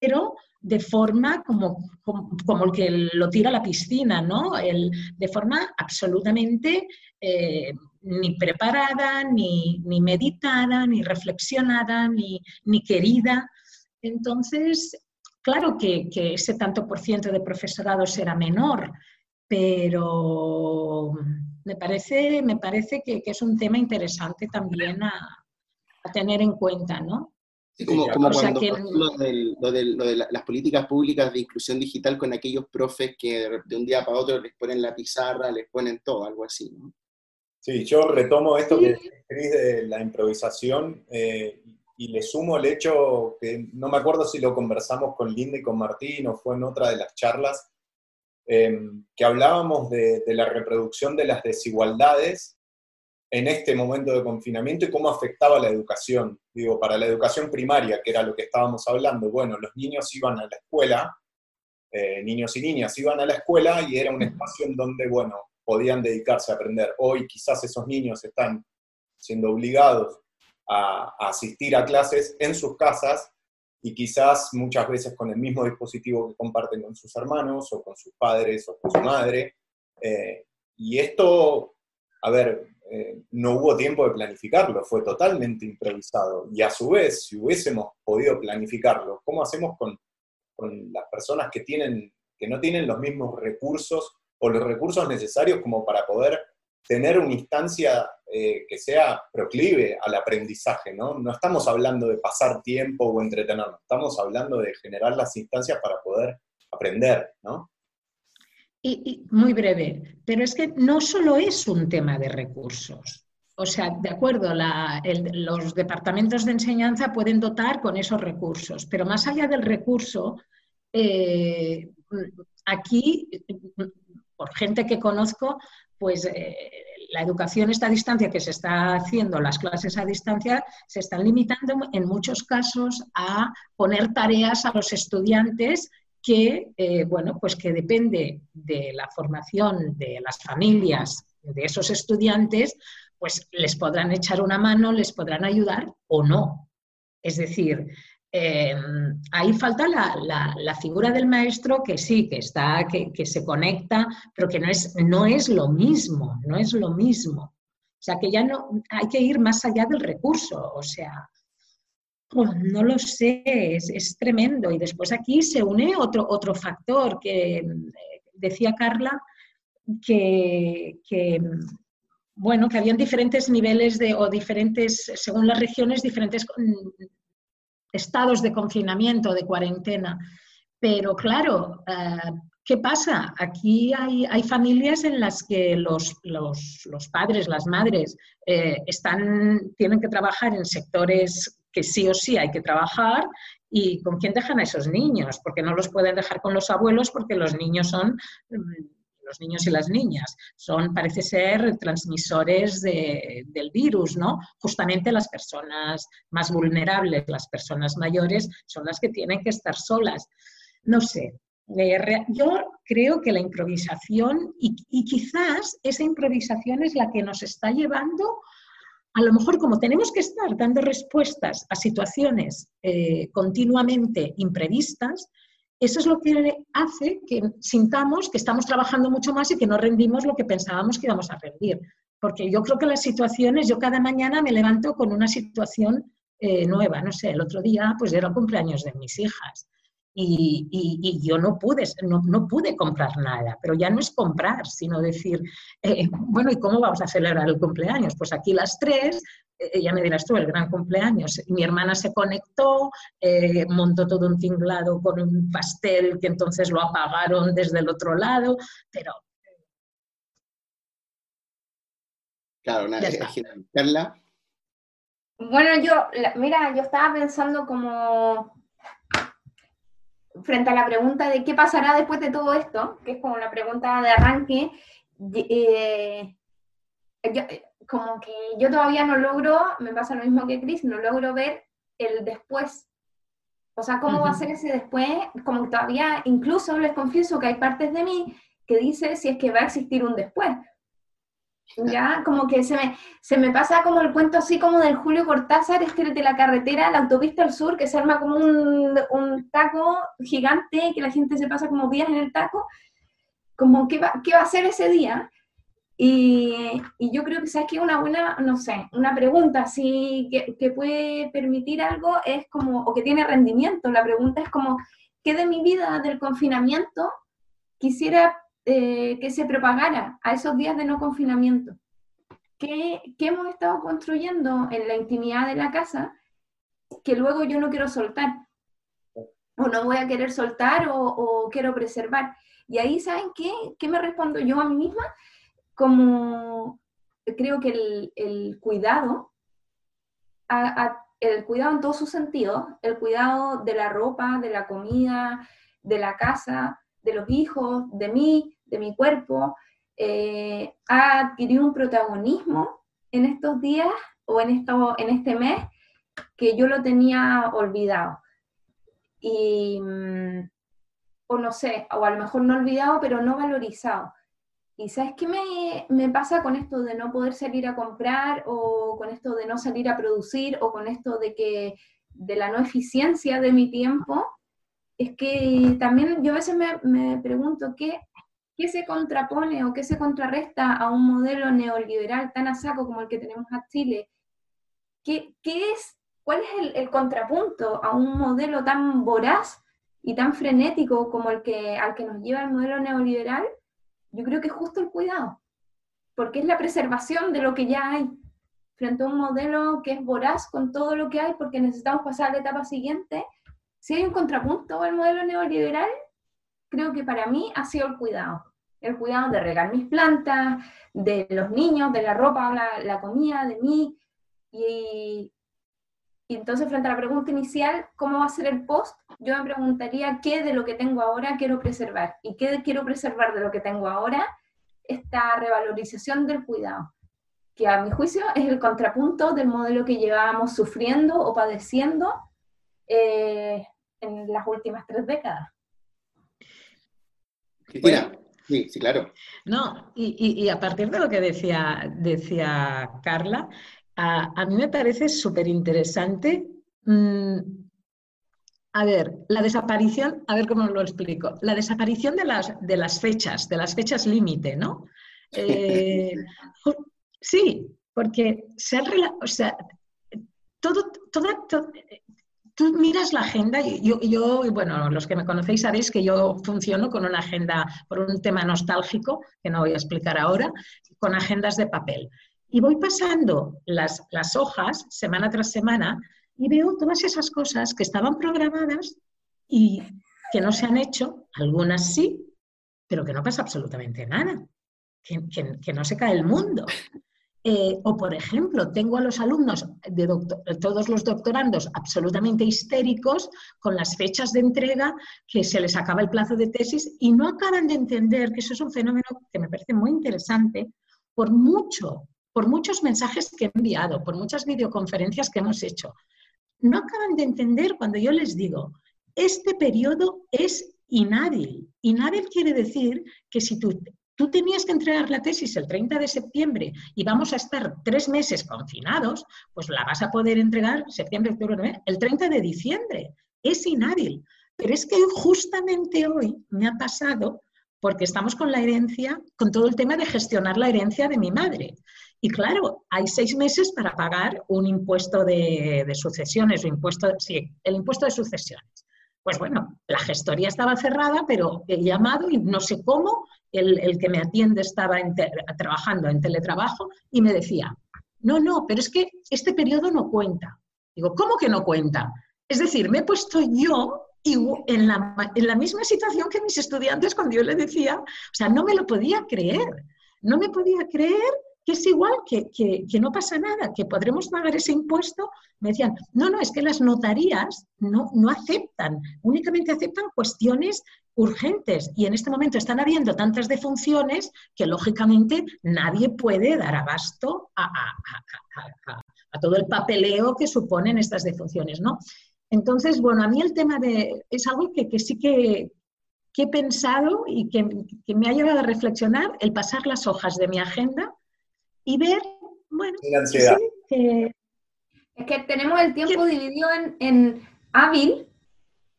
pero de forma como, como, el que lo tira a la piscina, ¿no? El, de forma absolutamente eh, ni preparada, ni, meditada, ni reflexionada, ni, querida. Entonces, claro que, ese tanto por ciento de profesorado será menor, pero me parece, me parece que, es un tema interesante también a, tener en cuenta, ¿no? como, cuando lo, de, las políticas públicas de inclusión digital con aquellos profes que de un día para otro les ponen la pizarra, les ponen todo, algo así, ¿no? Sí, yo retomo esto que escribís de la improvisación. Eh, y le sumo el hecho que no me acuerdo si lo conversamos con Linda y con Martín o fue en otra de las charlas, em, que hablábamos de, de, la reproducción de las desigualdades en este momento de confinamiento y cómo afectaba la educación. Digo, para la educación primaria, que era lo que estábamos hablando, bueno, los niños iban a la escuela, eh, niños y niñas iban a la escuela y era un espacio en donde, bueno, podían dedicarse a aprender. Hoy quizás esos niños están siendo obligados a, asistir a clases en sus casas y quizás muchas veces con el mismo dispositivo que comparten con sus hermanos o con sus padres o con su madre. Eh, y esto, a ver, eh, no hubo tiempo de planificarlo, fue totalmente improvisado. Y a su vez, si hubiésemos podido planificarlo, ¿cómo hacemos con, con las personas que, tienen, que no tienen los mismos recursos o los recursos necesarios como para poder tener una instancia eh, que sea proclive al aprendizaje, ¿no? No estamos hablando de pasar tiempo o entretenernos, estamos hablando de generar las instancias para poder aprender, ¿no? Y, muy breve, pero es que no solo es un tema de recursos. O sea, de acuerdo, los departamentos de enseñanza pueden dotar con esos recursos, pero más allá del recurso, eh, aquí, por gente que conozco, pues eh, la educación esta distancia que se está haciendo, las clases a distancia, se están limitando en muchos casos a poner tareas a los estudiantes que, eh, bueno, pues que depende de la formación de las familias de esos estudiantes, pues les podrán echar una mano, les podrán ayudar o no. Es decir, em, ahí falta la, figura del maestro que sí, que está, que, se conecta, pero que no es, no es lo mismo, no es lo mismo. O sea, que ya no hay que ir más allá del recurso. O sea, no lo sé, es, tremendo. Y después aquí se une otro, otro factor que eh, decía Carla, que, bueno, que habían diferentes niveles de, o diferentes, según las regiones, diferentes mm, estados de confinamiento, de cuarentena. Pero claro, eh, ¿qué pasa? Aquí hay, hay, familias en las que los, los, padres, las madres, eh, están, tienen que trabajar en sectores que sí o sí hay que trabajar y con quién dejan a esos niños, porque no los pueden dejar con los abuelos porque los niños son mm, los niños y las niñas son, parece ser, transmisores del virus, ¿no? Justamente las personas más vulnerables, las personas mayores, son las que tienen que estar solas. No sé, yo creo que la improvisación, y, quizás esa improvisación es la que nos está llevando a lo mejor como tenemos que estar dando respuestas a situaciones eh, continuamente imprevistas, eso es lo que hace que sintamos que estamos trabajando mucho más y que no rendimos lo que pensábamos que íbamos a rendir. Porque yo creo que las situaciones, yo cada mañana me levanto con una situación eh, nueva. No sé, el otro día pues era el cumpleaños de mis hijas y, yo no pude, no, pude comprar nada, pero ya no es comprar, sino decir, eh, bueno, ¿y cómo vamos a celebrar el cumpleaños? Pues aquí las tres, ya me dirás tú, el gran cumpleaños. Mi hermana se conectó, eh, montó todo un tinglado con un pastel que entonces lo apagaron desde el otro lado, pero... Claro, una Carla. Bueno, yo, mira, yo estaba pensando como frente a la pregunta de qué pasará después de todo esto, que es como la pregunta de arranque, eh, como que yo todavía no logro, me pasa lo mismo que Chris, no logro ver el después. O sea, ¿cómo va a ser ese después? Como que todavía, incluso les confieso que hay partes de mí que dice si es que va a existir un después. Ya, como que se me, se me pasa como el cuento así como del Julio Cortázar, es que de la carretera, la autopista al sur, que se arma como un, un taco gigante, que la gente se pasa como días en el taco, como qué va, qué va a ser ese día. Y, yo creo que, ¿sabes que Una buena, no sé, una pregunta así que, que, puede permitir algo es como, o que tiene rendimiento, la pregunta es como, ¿qué de mi vida del confinamiento quisiera eh, que se propagara a esos días de no confinamiento. ¿Qué, hemos estado construyendo en la intimidad de la casa que luego yo no quiero soltar? O no voy a querer soltar o, quiero preservar. Y ahí, ¿saben qué? ¿Qué me respondo yo a mí misma? Como creo que el, cuidado el cuidado en todos sus sentidos, el cuidado de la ropa, de la comida, de la casa, de los hijos, de mí, de mi cuerpo, eh, ha adquirido un protagonismo en estos días o en, esto, en este mes que yo lo tenía olvidado. Y, mm, o no sé, o a lo mejor no olvidado, pero no valorizado. ¿Y sabes qué me, me, pasa con esto de no poder salir a comprar o con esto de no salir a producir o con esto de que de la no eficiencia de mi tiempo? Es que también yo a veces me, me pregunto qué, qué se contrapone o qué se contrarresta a un modelo neoliberal tan a saco como el que tenemos a Chile. ¿Qué, qué es, ¿Cuál es el, el contrapunto a un modelo tan voraz y tan frenético como el que, al que nos lleva el modelo neoliberal? Yo creo que es justo el cuidado, porque es la preservación de lo que ya hay, frente a un modelo que es voraz con todo lo que hay, porque necesitamos pasar a la etapa siguiente. Si hay un contrapunto al modelo neoliberal, creo que para mí ha sido el cuidado. El cuidado de regar mis plantas, de los niños, de la ropa, la, la comida, de mí. Y, y entonces, frente a la pregunta inicial, ¿cómo va a ser el post? Yo me preguntaría qué de lo que tengo ahora quiero preservar y qué quiero preservar de lo que tengo ahora, esta revalorización del cuidado, que a mi juicio es el contrapunto del modelo que llevábamos sufriendo o padeciendo eh, en las últimas tres décadas. Mira, sí, sí, claro. No, y, y, y, a partir de lo que decía, decía Carla, a, a mí me parece súper interesante. Mmm, a ver, la desaparición, a ver cómo lo explico, la desaparición de las, de las fechas, de las fechas límite, ¿no? Eh, sí, porque se ha, o sea, todo, todo, tú miras la agenda, yo, yo, bueno, los que me conocéis sabéis que yo funciono con una agenda, por un tema nostálgico, que no voy a explicar ahora, con agendas de papel. Y voy pasando las, las hojas semana tras semana y veo todas esas cosas que estaban programadas y que no se han hecho, algunas sí, pero que no pasa absolutamente nada, que, que, no se cae el mundo. Eh, o, por ejemplo, tengo a los alumnos, de todos los doctorandos, absolutamente histéricos con las fechas de entrega, que se les acaba el plazo de tesis y no acaban de entender que eso es un fenómeno que me parece muy interesante, por mucho, por muchos mensajes que he enviado, por muchas videoconferencias que hemos hecho. No acaban de entender cuando yo les digo, este periodo es inhábil. Inhábil quiere decir que si tú tú tenías que entregar la tesis el 30 de septiembre y vamos a estar tres meses confinados, pues la vas a poder entregar septiembre, octubre, noviembre, el 30 de diciembre. Es inhábil. Pero es que justamente hoy me ha pasado porque estamos con la herencia, con todo el tema de gestionar la herencia de mi madre. Y claro, hay seis meses para pagar un impuesto de, sucesiones, o impuesto, sí, el impuesto de sucesiones. Pues bueno, la gestoría estaba cerrada, pero he llamado y no sé cómo, el, el que me atiende estaba trabajando en teletrabajo y me decía, no, no, pero es que este periodo no cuenta. Digo, ¿cómo que no cuenta? Es decir, me he puesto yo en la, en la misma situación que mis estudiantes cuando yo le decía, o sea, no me lo podía creer, no me podía creer que es igual, que, que, que, no pasa nada, que podremos pagar ese impuesto. Me decían, no, no, es que las notarías no, no aceptan, únicamente aceptan cuestiones urgentes y en este momento están habiendo tantas defunciones que lógicamente nadie puede dar abasto a, a, todo el papeleo que suponen estas defunciones, ¿no? Entonces, bueno, a mí el tema de... es algo que, que sí que, que, he pensado y que, que me ha llevado a reflexionar el pasar las hojas de mi agenda y ver, bueno, sí, que... es que tenemos el tiempo ¿Qué? dividido en, en, hábil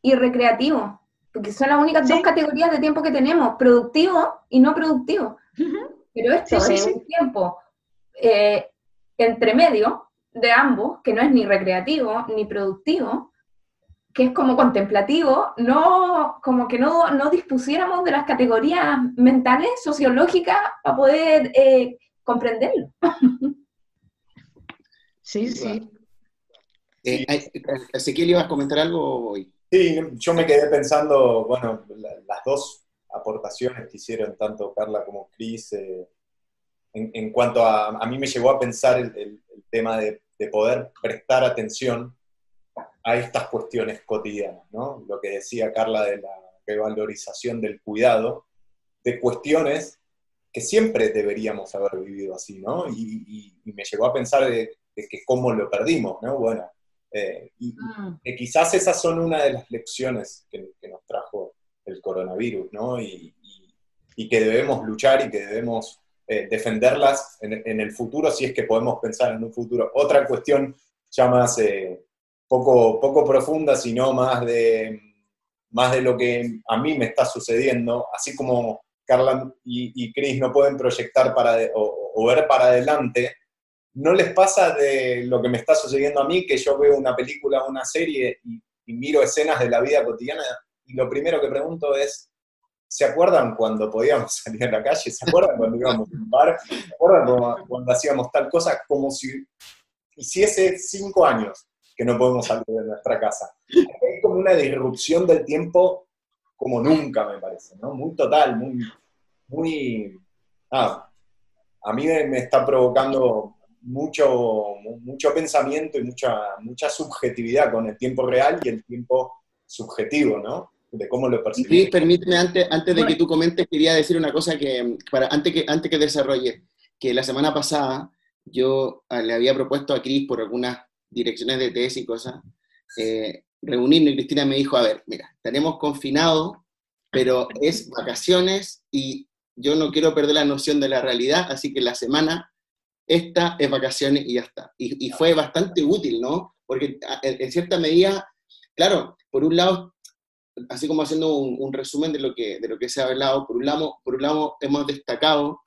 y recreativo, porque son las únicas sí. dos categorías de tiempo que tenemos, productivo y no productivo. Uh -huh. Pero esto sí, es un tiempo eh, entre medio de ambos, que no es ni recreativo ni productivo, que es como contemplativo, no, como que no, no dispusiéramos de las categorías mentales, sociológicas, para poder eh, comprenderlo. Sí, sí. Eh, Ezequiel, ¿ibas a comentar algo hoy? Sí, yo me quedé pensando, bueno, la, las dos aportaciones que hicieron tanto Carla como Cris, eh, en, en, cuanto a, a mí me llegó a pensar el, el, el tema de de poder prestar atención a estas cuestiones cotidianas, ¿no? Lo que decía Carla de la revalorización del cuidado, de cuestiones que siempre deberíamos haber vivido así, ¿no? Y, me llegó a pensar de, que cómo lo perdimos, ¿no? Bueno, eh, y mm. que quizás esas son una de las lecciones que, nos trajo el coronavirus, ¿no? Y, que debemos luchar y que debemos eh, defenderlas en, el futuro, si es que podemos pensar en un futuro. Otra cuestión ya más eh, poco, poco profunda, sino más de, más de lo que a mí me está sucediendo, así como Carla y, Chris no pueden proyectar para o, ver para adelante, ¿no les pasa de lo que me está sucediendo a mí, que yo veo una película, una serie y, miro escenas de la vida cotidiana y lo primero que pregunto es, ¿se acuerdan cuando podíamos salir a la calle? ¿Se acuerdan cuando íbamos a un bar? ¿Se acuerdan cuando, hacíamos tal cosa? Como si hiciese cinco años que no podemos salir de nuestra casa. Es como una disrupción del tiempo como nunca, me parece, ¿no? Muy total, muy, muy, ah, a mí me está provocando mucho, mucho pensamiento y mucha, mucha subjetividad con el tiempo real y el tiempo subjetivo, ¿no? De cómo lo percibimos. Sí, permíteme, antes, antes de que tú comentes, quería decir una cosa que, para, antes, que, antes que desarrolle, que la semana pasada yo ah, le había propuesto a Cris por algunas direcciones de tesis y cosas, eh, reunirnos y Cristina me dijo, a ver, mira, tenemos confinado, pero es vacaciones y yo no quiero perder la noción de la realidad, así que la semana, esta es vacaciones y ya está. Y, fue bastante útil, ¿no? Porque en, cierta medida, claro, por un lado, así como haciendo un, resumen de lo, que, de lo que se ha hablado, por un lado, por un lado hemos destacado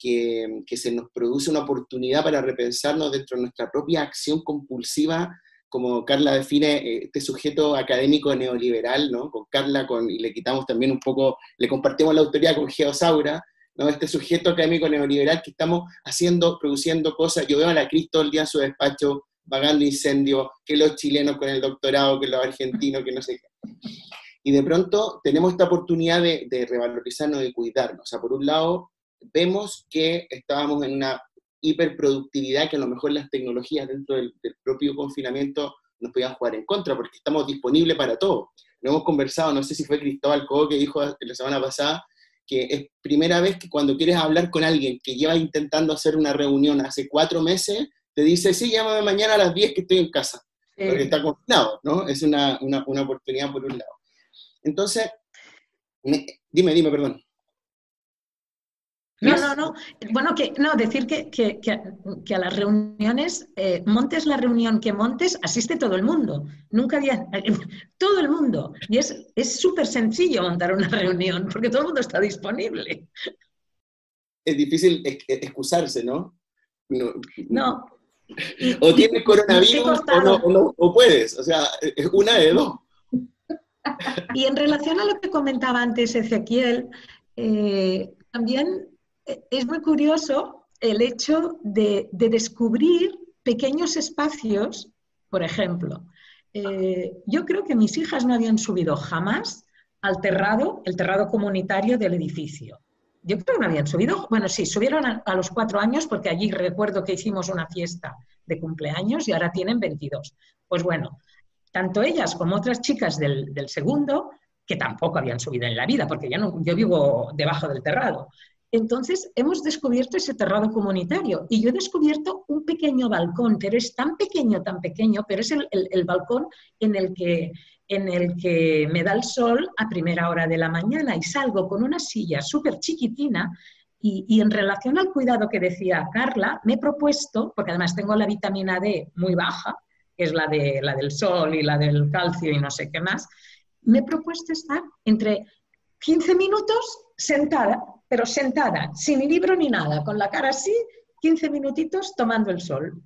que, se nos produce una oportunidad para repensarnos dentro de nuestra propia acción compulsiva, como Carla define eh, este sujeto académico neoliberal, ¿no? Con Carla, con, y le quitamos también un poco, le compartimos la autoridad con Geosaura, ¿no? Este sujeto académico neoliberal que estamos haciendo, produciendo cosas. Yo veo a la Cristo el día en su despacho, vagando incendios, que los chilenos con el doctorado, que los argentinos, que no sé qué. Y de pronto tenemos esta oportunidad de, revalorizarnos, de cuidarnos. O sea, por un lado, vemos que estábamos en una hiperproductividad que a lo mejor las tecnologías dentro del, propio confinamiento nos podían jugar en contra, porque estamos disponibles para todo. Lo hemos conversado, no sé si fue Cristóbal Cobo que dijo la semana pasada, que es primera vez que cuando quieres hablar con alguien que lleva intentando hacer una reunión hace cuatro meses, te dice, sí, llámame mañana a las 10 que estoy en casa, porque está confinado, ¿no? Es una, una, una, oportunidad por un lado. Entonces, dime, dime, perdón. No, no, no. Bueno, que no, decir que, que, que, a las reuniones, eh, montes la reunión que montes, asiste todo el mundo. Nunca había. Todo el mundo. Y es súper sencillo montar una reunión, porque todo el mundo está disponible. Es difícil excusarse, ¿no? No. O tienes coronavirus o no, o puedes. O sea, es una de dos. Y en relación a lo que comentaba antes Ezequiel, eh, también es muy curioso el hecho de, descubrir pequeños espacios, por ejemplo. Eh, yo creo que mis hijas no habían subido jamás al terrado, el terrado comunitario del edificio. Yo creo que no habían subido, bueno, sí, subieron a, los cuatro años porque allí recuerdo que hicimos una fiesta de cumpleaños y ahora tienen 22. Pues bueno, tanto ellas como otras chicas del, segundo, que tampoco habían subido en la vida, porque yo, no, yo vivo debajo del terrado, entonces, hemos descubierto ese terrado comunitario y yo he descubierto un pequeño balcón, pero es tan pequeño, tan pequeño, pero es el, balcón en el, que, en el que me da el sol a primera hora de la mañana y salgo con una silla súper chiquitina y, y, en relación al cuidado que decía Carla, me he propuesto, porque además tengo la vitamina D muy baja, que es la, de, la del sol y la del calcio y no sé qué más, me he propuesto estar entre 15 minutos sentada pero sentada, sin libro ni nada, con la cara así, 15 minutitos tomando el sol.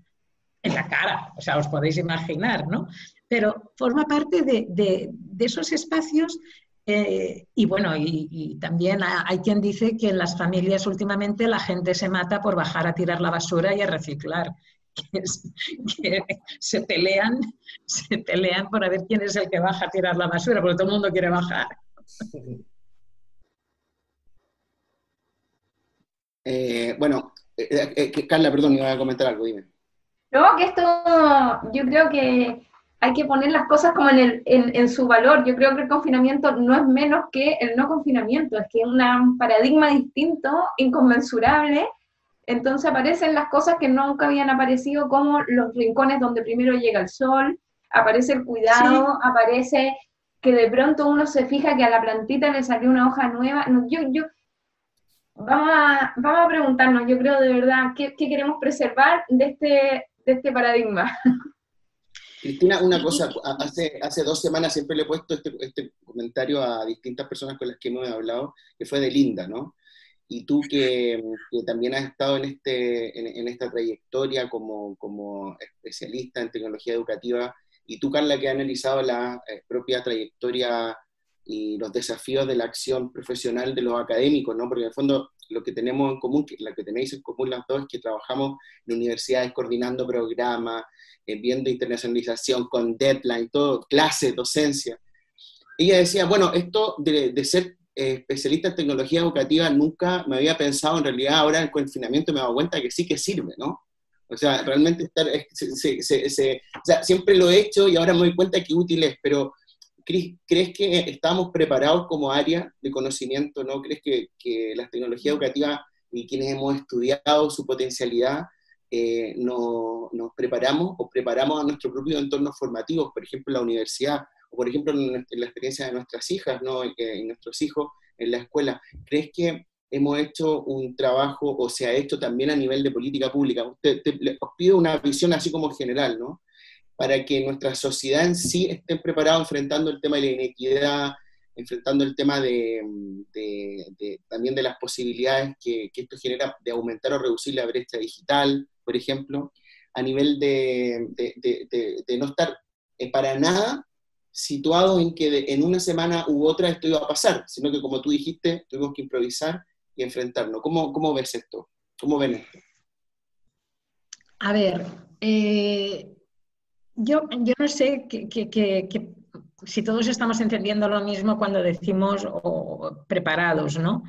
En la cara, o sea, os podéis imaginar, ¿no? Pero forma parte de, esos espacios eh, y bueno, y, también hay quien dice que en las familias últimamente la gente se mata por bajar a tirar la basura y a reciclar. Que, se pelean, se pelean por ver quién es el que baja a tirar la basura, porque todo el mundo quiere bajar. Eh, bueno, eh, eh, Carla, perdón, iba a comentar algo, dime. No, que esto, yo creo que hay que poner las cosas como en, el, en, su valor. Yo creo que el confinamiento no es menos que el no confinamiento, es que es un paradigma distinto, inconmensurable. Entonces aparecen las cosas que nunca habían aparecido, como los rincones donde primero llega el sol, aparece el cuidado, aparece que de pronto uno se fija que a la plantita le salió una hoja nueva. yo, yo, vamos, a, vamos a preguntarnos, yo creo de verdad, ¿qué, qué queremos preservar de este, de este paradigma? Cristina, una cosa, hace, hace dos semanas siempre le he puesto este, este, comentario a distintas personas con las que hemos hablado, que fue de Linda, ¿no? Y tú que, también has estado en, este, en, esta trayectoria como, como, especialista en tecnología educativa, y tú, Carla, que has analizado la eh, propia trayectoria y los desafíos de la acción profesional de los académicos, ¿no? Porque en el fondo lo que tenemos en común, lo que tenéis en común las dos, es que trabajamos en universidades coordinando programas, eh, viendo internacionalización con deadline, todo, clase, docencia. Ella decía, bueno, esto de, de ser eh, especialista en tecnología educativa nunca me había pensado, en realidad ahora en el confinamiento me he dado cuenta que sí que sirve, ¿no? O sea, realmente estar, se, se, o sea, siempre lo he hecho y ahora me doy cuenta que útil es, pero ¿crees que estamos preparados como área de conocimiento, ¿no? ¿Crees que, las tecnologías educativas y quienes hemos estudiado su potencialidad eh, nos preparamos o preparamos a nuestros propios entornos formativos, por ejemplo, la universidad, o por ejemplo en, la experiencia de nuestras hijas ¿no? y, nuestros hijos en la escuela. ¿Crees que hemos hecho un trabajo o se ha hecho también a nivel de política pública? Usted, os pido una visión así como general, ¿no? Para que nuestra sociedad en sí esté preparada enfrentando el tema de la inequidad, enfrentando el tema de, también de las posibilidades que, esto genera de aumentar o reducir la brecha digital, por ejemplo, a nivel de, no estar eh, para nada situado en que en una semana u otra esto iba a pasar, sino que como tú dijiste, tuvimos que improvisar y enfrentarnos. ¿Cómo, cómo ves esto? ¿Cómo ven esto? A ver, eh, yo, yo no sé si todos estamos entendiendo lo mismo cuando decimos preparados, ¿no?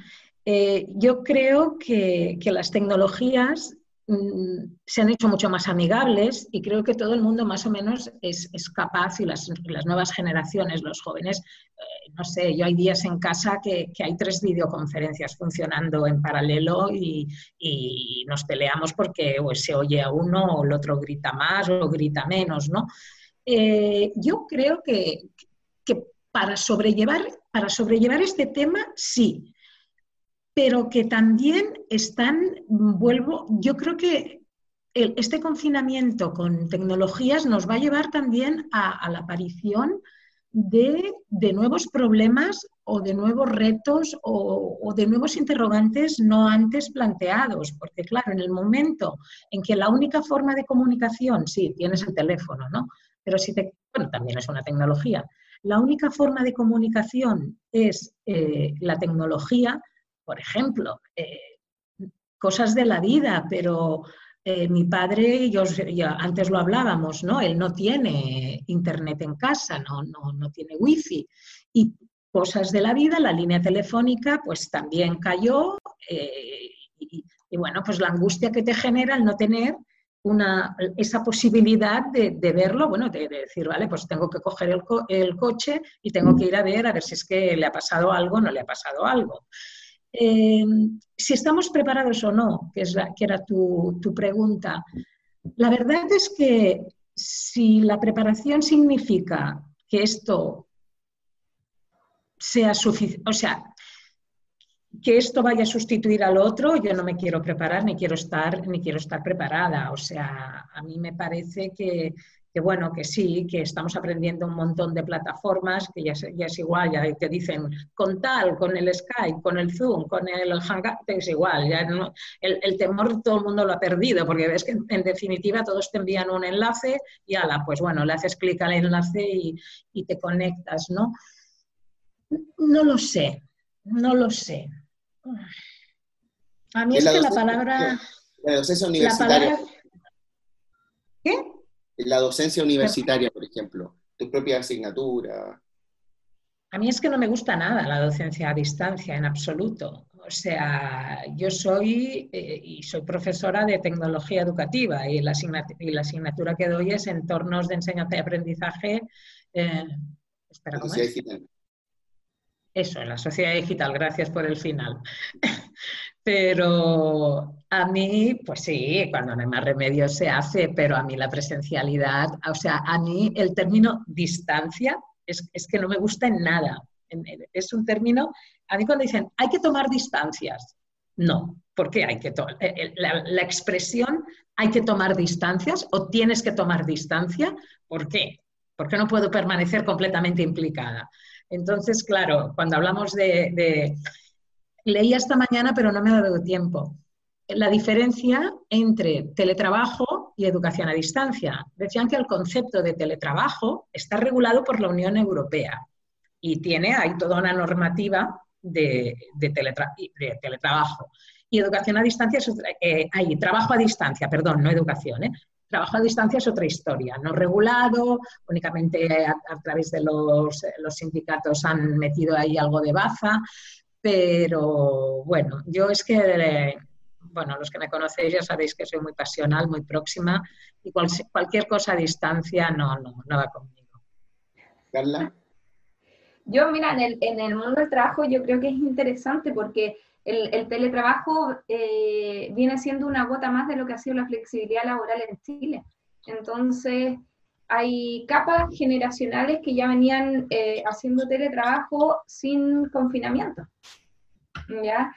Eh, yo creo que, las tecnologías se han hecho mucho más amigables y creo que todo el mundo más o menos es, capaz y las, nuevas generaciones, los jóvenes, eh, no sé, yo hay días en casa que, hay tres videoconferencias funcionando en paralelo y, nos peleamos porque se oye a uno o el otro grita más o grita menos, ¿no? Eh, yo creo que, que para, sobrellevar, para sobrellevar este tema, sí, pero que también están, vuelvo, yo creo que este confinamiento con tecnologías nos va a llevar también a, la aparición de, nuevos problemas o de nuevos retos o, de nuevos interrogantes no antes planteados, porque claro, en el momento en que la única forma de comunicación, sí, tienes el teléfono, ¿no? Pero si bueno, también es una tecnología, la única forma de comunicación es eh, la tecnología, por ejemplo, eh, cosas de la vida, pero eh, mi padre, yo, ya antes lo hablábamos, ¿no? Él no tiene internet en casa, no, no, no tiene wifi. Y cosas de la vida, la línea telefónica pues también cayó eh, y, bueno, pues la angustia que te genera el no tener una, esa posibilidad de, verlo, bueno, de, decir, vale, pues tengo que coger el, el, coche y tengo que ir a ver a ver si es que le ha pasado algo o no le ha pasado algo. Em, si estamos preparados o no, que, es que era tu, pregunta, la verdad es que si la preparación significa que esto sea suficiente, o sea, que esto vaya a sustituir al otro, yo no me quiero preparar ni quiero estar ni quiero estar preparada. O sea, a mí me parece que que bueno, que sí, que estamos aprendiendo un montón de plataformas, que ya, es igual, ya te dicen con tal, con el Skype, con el Zoom, con el Hangout, es igual, ya el, temor todo el mundo lo ha perdido, porque ves que en, definitiva todos te envían un enlace y ala, pues bueno, le haces clic al enlace y, te conectas, ¿no? No lo sé, no lo sé. A mí es, que la palabra... La docencia universitaria. ¿Qué? La docencia universitaria, por ejemplo, tu propia asignatura. A mí es que no me gusta nada la docencia a distancia, en absoluto. o sea, yo soy eh, y soy profesora de tecnología educativa y la, asignatura, que doy es entornos de enseñanza y aprendizaje. Eh, espera, ¿cómo es? Eso, en la sociedad digital, gracias por el final. pero a mí, pues sí, cuando no hay más remedio se hace, pero a mí la presencialidad, o sea, a mí el término distancia es, es que no me gusta en nada. Es un término a mí cuando dicen, hay que tomar distancias, no. ¿Por qué hay que? Eh, eh, la, expresión hay que tomar distancias o tienes que tomar distancia, ¿por qué? Porque no puedo permanecer completamente implicada. Entonces, claro, cuando hablamos de... Leía esta mañana, pero no me ha dado tiempo. La diferencia entre teletrabajo y educación a distancia. Decían que el concepto de teletrabajo está regulado por la Unión Europea y tiene ahí toda una normativa de, teletrabajo. Y educación a distancia es otra, eh, trabajo a distancia, perdón, no educación, ¿eh? Trabajo a distancia es otra historia, no regulado, únicamente a, través de los, sindicatos han metido ahí algo de baza, pero bueno, yo es que, bueno, los que me conocéis ya sabéis que soy muy pasional, muy próxima y cualquier cosa a distancia no, no, no va conmigo. Carla. Yo, mira, en el, en el, mundo del trabajo yo creo que es interesante porque el, el teletrabajo eh, viene siendo una gota más de lo que ha sido la flexibilidad laboral en Chile. Entonces, hay capas generacionales que ya venían eh, haciendo teletrabajo sin confinamiento. ¿Ya?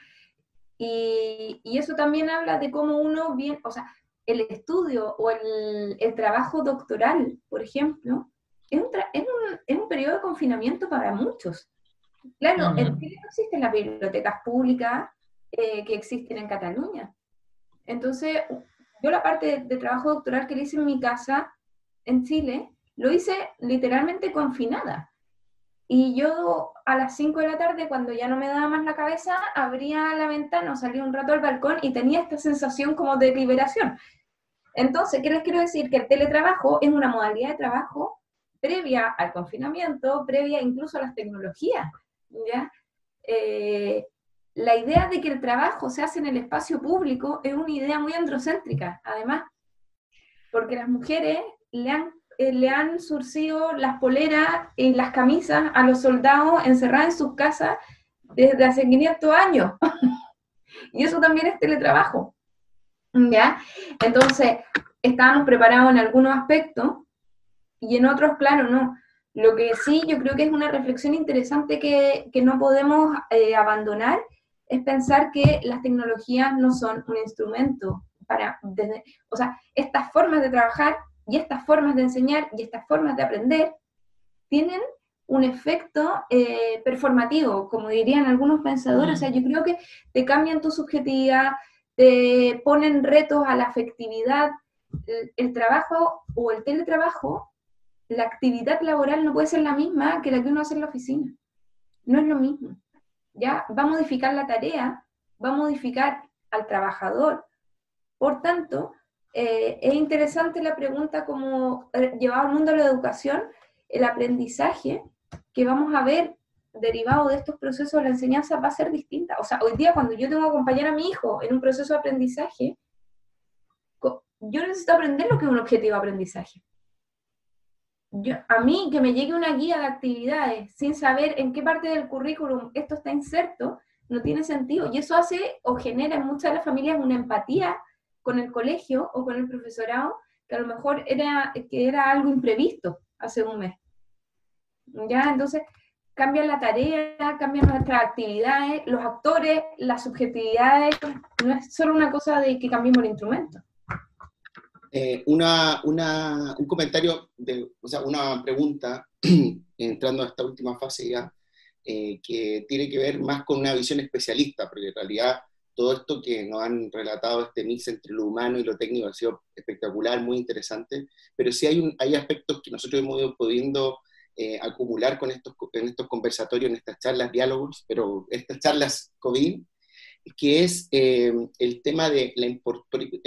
Y, y, eso también habla de cómo uno bien, o sea, el estudio o el, el trabajo doctoral, por ejemplo, es un, es un, periodo de confinamiento para muchos. Claro, en Chile no existen las bibliotecas públicas eh, que existen en Cataluña. Entonces, yo la parte de, trabajo doctoral que hice en mi casa, en Chile, lo hice literalmente confinada. Y yo a las 5 de la tarde, cuando ya no me daba más la cabeza, abría la ventana salía un rato al balcón y tenía esta sensación como de liberación. Entonces, ¿qué les quiero decir? Que el teletrabajo es una modalidad de trabajo previa al confinamiento, previa incluso a las tecnologías. ¿ya? Eh, la idea de que el trabajo se hace en el espacio público es una idea muy androcéntrica, además, porque las mujeres le han, eh, le han surcido las poleras y las camisas a los soldados encerrados en sus casas desde hace 500 años. y eso también es teletrabajo. ¿Ya? Entonces, estábamos preparados en algunos aspectos, y en otros, claro, no. Lo que sí yo creo que es una reflexión interesante que, que no podemos eh, abandonar es pensar que las tecnologías no son un instrumento para, o sea, estas formas de trabajar y estas formas de enseñar y estas formas de aprender tienen un efecto eh, performativo, como dirían algunos pensadores, o sea, yo creo que te cambian tu subjetividad, te ponen retos a la afectividad, el trabajo o el teletrabajo la actividad laboral no puede ser la misma que la que uno hace en la oficina. No es lo mismo. Ya va a modificar la tarea, va a modificar al trabajador. Por tanto, eh, es interesante la pregunta como eh, llevado al mundo de la educación, el aprendizaje que vamos a ver derivado de estos procesos de la enseñanza va a ser distinta. O sea, hoy día cuando yo tengo que acompañar a mi hijo en un proceso de aprendizaje, yo necesito aprender lo que es un objetivo de aprendizaje a mí que me llegue una guía de actividades sin saber en qué parte del currículum esto está inserto, no tiene sentido. Y eso hace o genera en muchas de las familias una empatía con el colegio o con el profesorado, que a lo mejor era, que era algo imprevisto hace un mes. ¿Ya? Entonces, cambian la tarea, cambian nuestras actividades, los actores, las subjetividades, no es solo una cosa de que cambiemos el instrumento. Eh, una, un comentario, o sea, una pregunta, entrando a esta última fase ya, eh, que tiene que ver más con una visión especialista, porque en realidad todo esto que nos han relatado, este mix entre lo humano y lo técnico, ha sido espectacular, muy interesante, pero sí hay, un, hay aspectos que nosotros hemos ido pudiendo eh, acumular con estos, en estos conversatorios, en estas charlas, diálogos, pero estas charlas COVID, que es el tema de la importancia,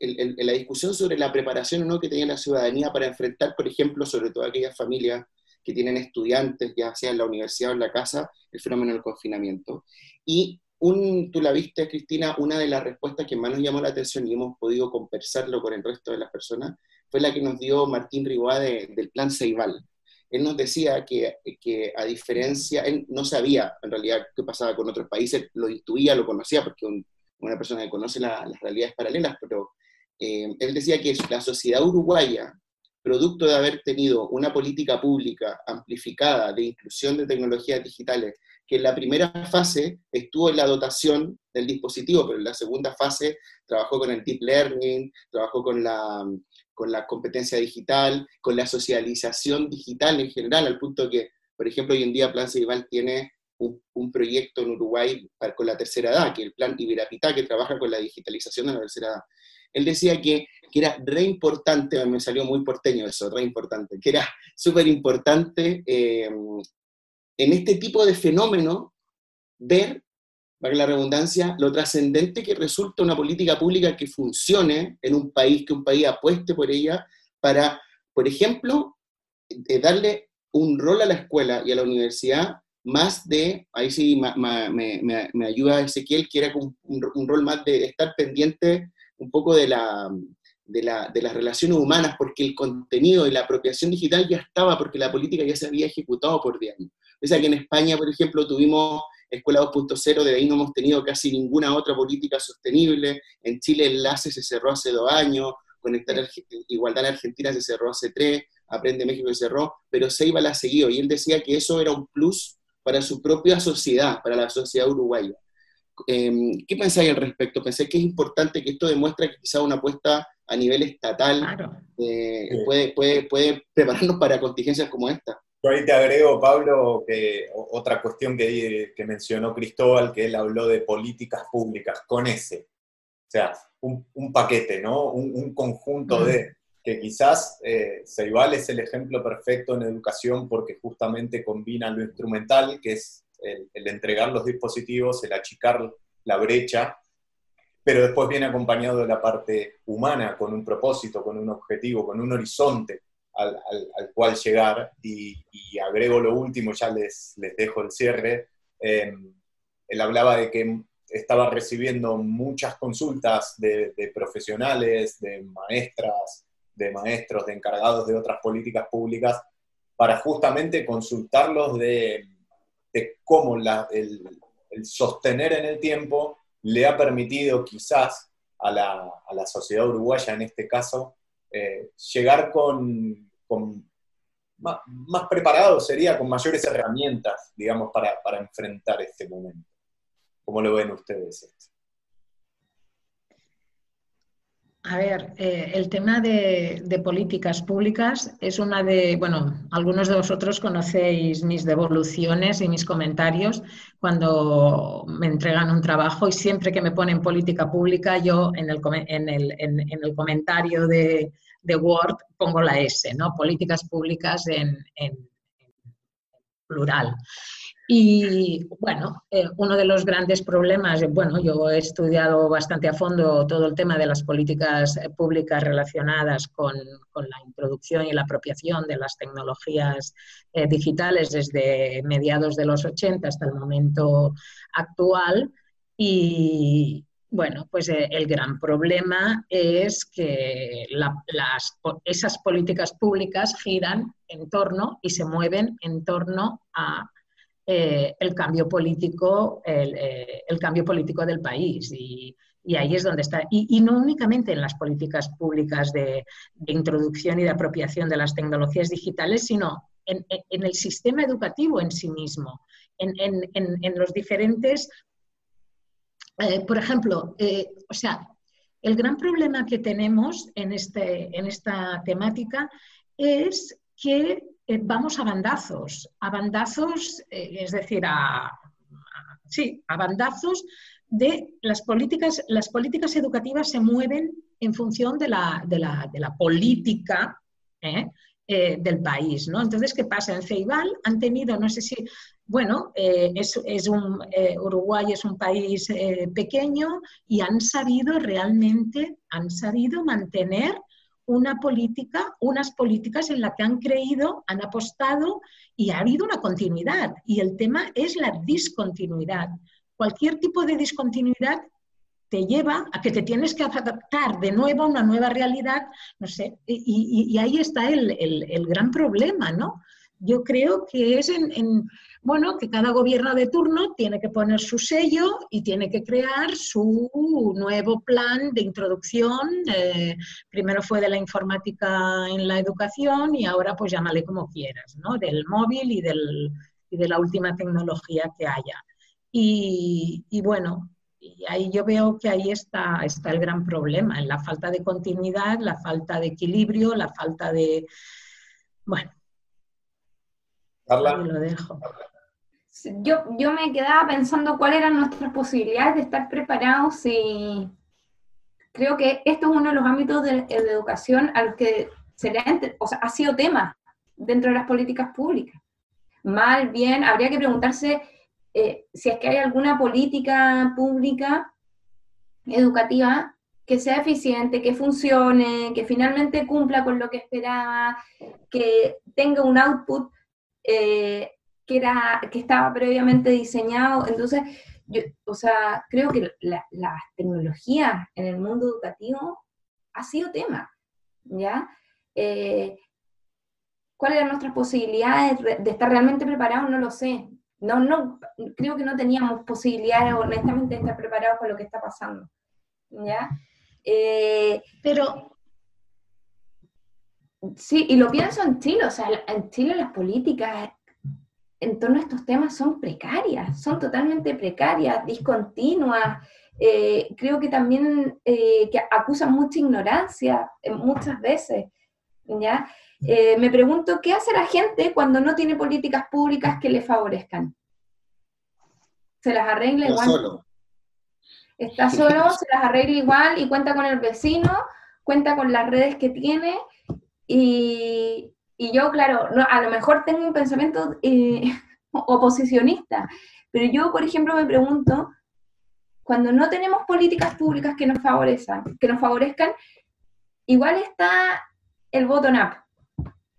la discusión sobre la preparación ¿no? que tenía la ciudadanía para enfrentar, por ejemplo, sobre todo aquellas familias que tienen estudiantes, ya sea en la universidad o en la casa, el fenómeno del confinamiento. Y un, tú la viste, Cristina, una de las respuestas que más nos llamó la atención y hemos podido conversarlo con el resto de las personas, fue la que nos dio Martín Riboá del plan Ceibal. Él nos decía que, que, a diferencia, él no sabía en realidad qué pasaba con otros países, lo intuía, lo conocía, porque una persona que conoce las realidades paralelas, pero eh, él decía que la sociedad uruguaya, producto de haber tenido una política pública amplificada de inclusión de tecnologías digitales que en la primera fase estuvo en la dotación del dispositivo, pero en la segunda fase trabajó con el deep learning, trabajó con la, con la competencia digital, con la socialización digital en general, al punto que, por ejemplo, hoy en día Plan Ceibal tiene un, proyecto en Uruguay con la tercera edad, que es el Plan Iberapitá, que trabaja con la digitalización de la tercera edad. Él decía que, que era re importante, me salió muy porteño eso, re importante, que era súper importante eh, en este tipo de fenómeno ver, para la redundancia, lo trascendente que resulta una política pública que funcione en un país, que un país apueste por ella, para, por ejemplo, eh, darle un rol a la escuela y a la universidad más de, ahí sí me, ayuda Ezequiel, que era un, un, rol más de estar pendiente un poco de, la, de, la, de, las relaciones humanas, porque el contenido y la apropiación digital ya estaba, porque la política ya se había ejecutado por 10 años. Pese que en España, por ejemplo, tuvimos Escuela 2.0, de ahí no hemos tenido casi ninguna otra política sostenible. En Chile Enlace se cerró hace dos años, Conectar Igualdad en Argentina se cerró hace tres, Aprende México se cerró, pero Seiba la siguió y él decía que eso era un plus para su propia sociedad, para la sociedad uruguaya. Em, ¿Qué pensáis al respecto? Pensé que es importante que esto demuestra que quizá una apuesta a nivel estatal eh, puede, puede, puede prepararnos para contingencias como esta. Yo ahí te agrego, Pablo, que otra cuestión que, que, mencionó Cristóbal, que él habló de políticas públicas, con ese. O sea, un, un paquete, ¿no? Un, un conjunto de, que quizás eh, Ceibal es el ejemplo perfecto en educación porque justamente combina lo instrumental, que es el, el entregar los dispositivos, el achicar la brecha, pero después viene acompañado de la parte humana, con un propósito, con un objetivo, con un horizonte al, cual llegar. Y, agrego lo último, ya les, les dejo el cierre. Em, él hablaba de que estaba recibiendo muchas consultas de, profesionales, de maestras, de maestros, de encargados de otras políticas públicas, para justamente consultarlos de, cómo el, sostener en el tiempo le ha permitido quizás a la, a la sociedad uruguaya en este caso eh, llegar con, más, preparado sería con mayores herramientas, digamos, para, enfrentar este momento. ¿Cómo lo ven ustedes A ver, eh, el tema de, políticas públicas es una de, bueno, algunos de vosotros conocéis mis devoluciones y mis comentarios cuando me entregan un trabajo y siempre que me ponen política pública, yo en el, en el, en, el comentario de, de, Word pongo la S, ¿no? Políticas públicas en, plural. Y bueno, eh, uno de los grandes problemas, bueno, yo he estudiado bastante a fondo todo el tema de las políticas eh, públicas relacionadas con, la introducción y la apropiación de las tecnologías eh, digitales desde mediados de los 80 hasta el momento actual. Y bueno, pues el gran problema es que las, esas políticas públicas giran en torno y se mueven en torno a eh, el cambio político, eh, el, cambio político del país. Y, ahí es donde está. Y, no únicamente en las políticas públicas de, introducción y de apropiación de las tecnologías digitales, sino en, el sistema educativo en sí mismo, en, los diferentes. Eh, por ejemplo, o sea, el gran problema que tenemos en, este, en esta temática es que eh, vamos a bandazos, a bandazos, eh, es decir, a, sí, a bandazos de las políticas, las políticas educativas se mueven en función de la, de la, política ¿eh? del país, ¿no? Entonces, ¿qué pasa? En Ceibal han tenido, no sé si, bueno, es, es, un, Uruguay es un país pequeño y han sabido realmente, han sabido mantener una política, unas políticas en las que han creído, han apostado y ha habido una continuidad. Y el tema es la discontinuidad. cualquier tipo de discontinuidad te lleva a que te tienes que adaptar de nuevo a una nueva realidad, no sé, y, ahí está el, el, gran problema, ¿no? Yo creo que es en, bueno, que cada gobierno de turno tiene que poner su sello y tiene que crear su nuevo plan de introducción. Eh, primero fue de la informática en la educación y ahora pues llámale como quieras, ¿no? Del móvil y, del, y de la última tecnología que haya. Y, y bueno, ahí yo veo que ahí está, está el gran problema, en la falta de continuidad, la falta de equilibrio, la falta de... Bueno. Carla. lo dejo. Yo, yo me quedaba pensando cuáles eran nuestras posibilidades de estar preparados y creo que esto es uno de los ámbitos de, educación al que se le o sea, ha sido tema dentro de las políticas públicas. Mal, bien, habría que preguntarse eh, si es que hay alguna política pública educativa que sea eficiente, que funcione, que finalmente cumpla con lo que esperaba, que tenga un output eh, que, era, que estaba previamente diseñado. Entonces, yo, o sea, creo que la, tecnología en el mundo educativo ha sido tema, ¿ya? Eh, ¿Cuáles eran nuestras posibilidades de estar realmente preparados? No lo sé no, no, creo que no teníamos posibilidades, honestamente, de estar preparados para lo que está pasando. ¿Ya? Eh, Pero. Sí, y lo pienso en Chile, o sea, en Chile las políticas en torno a estos temas son precarias, son totalmente precarias, discontinuas. Eh, creo que también eh, que acusan mucha ignorancia muchas veces. ¿ya? Eh, me pregunto, ¿qué hace la gente cuando no tiene políticas públicas que le favorezcan? ¿Se las arregla igual? Solo. Está solo, se las arregla igual y cuenta con el vecino, cuenta con las redes que tiene y, yo, claro, no, a lo mejor tengo un pensamiento eh, oposicionista, pero yo, por ejemplo, me pregunto, cuando no tenemos políticas públicas que nos favorezcan, que nos favorezcan, igual está el bottom up.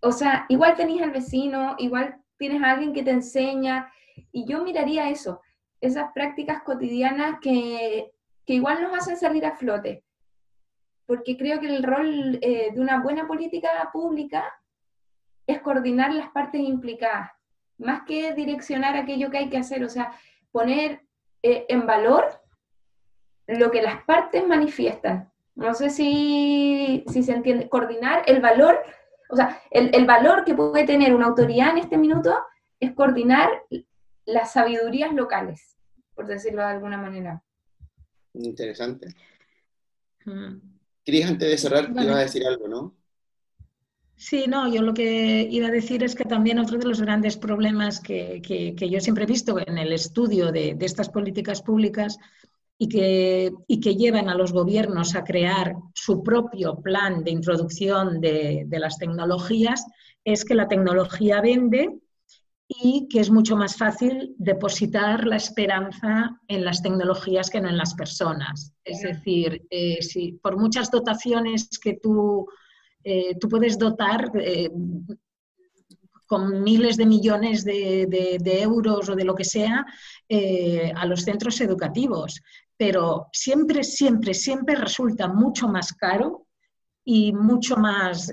O sea, igual tenés al vecino, igual tienes a alguien que te enseña, y yo miraría eso, esas prácticas cotidianas que, igual nos hacen salir a flote, porque creo que el rol eh, de una buena política pública es coordinar las partes implicadas, más que direccionar aquello que hay que hacer, o sea, poner eh, en valor lo que las partes manifiestan. No sé si, si se entiende, coordinar el valor o sea, el, valor que puede tener una autoridad en este minuto es coordinar las sabidurías locales, por decirlo de alguna manera. Interesante. Mm. Cris, antes de cerrar, te ibas a decir algo, ¿no? Sí, no, yo lo que iba a decir es que también otro de los grandes problemas que, yo siempre he visto en el estudio de, de estas políticas públicas y que, y que llevan a los gobiernos a crear su propio plan de introducción de, de las tecnologías es que la tecnología vende y que es mucho más fácil depositar la esperanza en las tecnologías que no en las personas. Es decir, eh, si por muchas dotaciones que tú, eh, tú puedes dotar, eh, con miles de millones de, de, euros o de lo que sea a los centros educativos pero siempre, siempre, siempre resulta mucho más caro y mucho más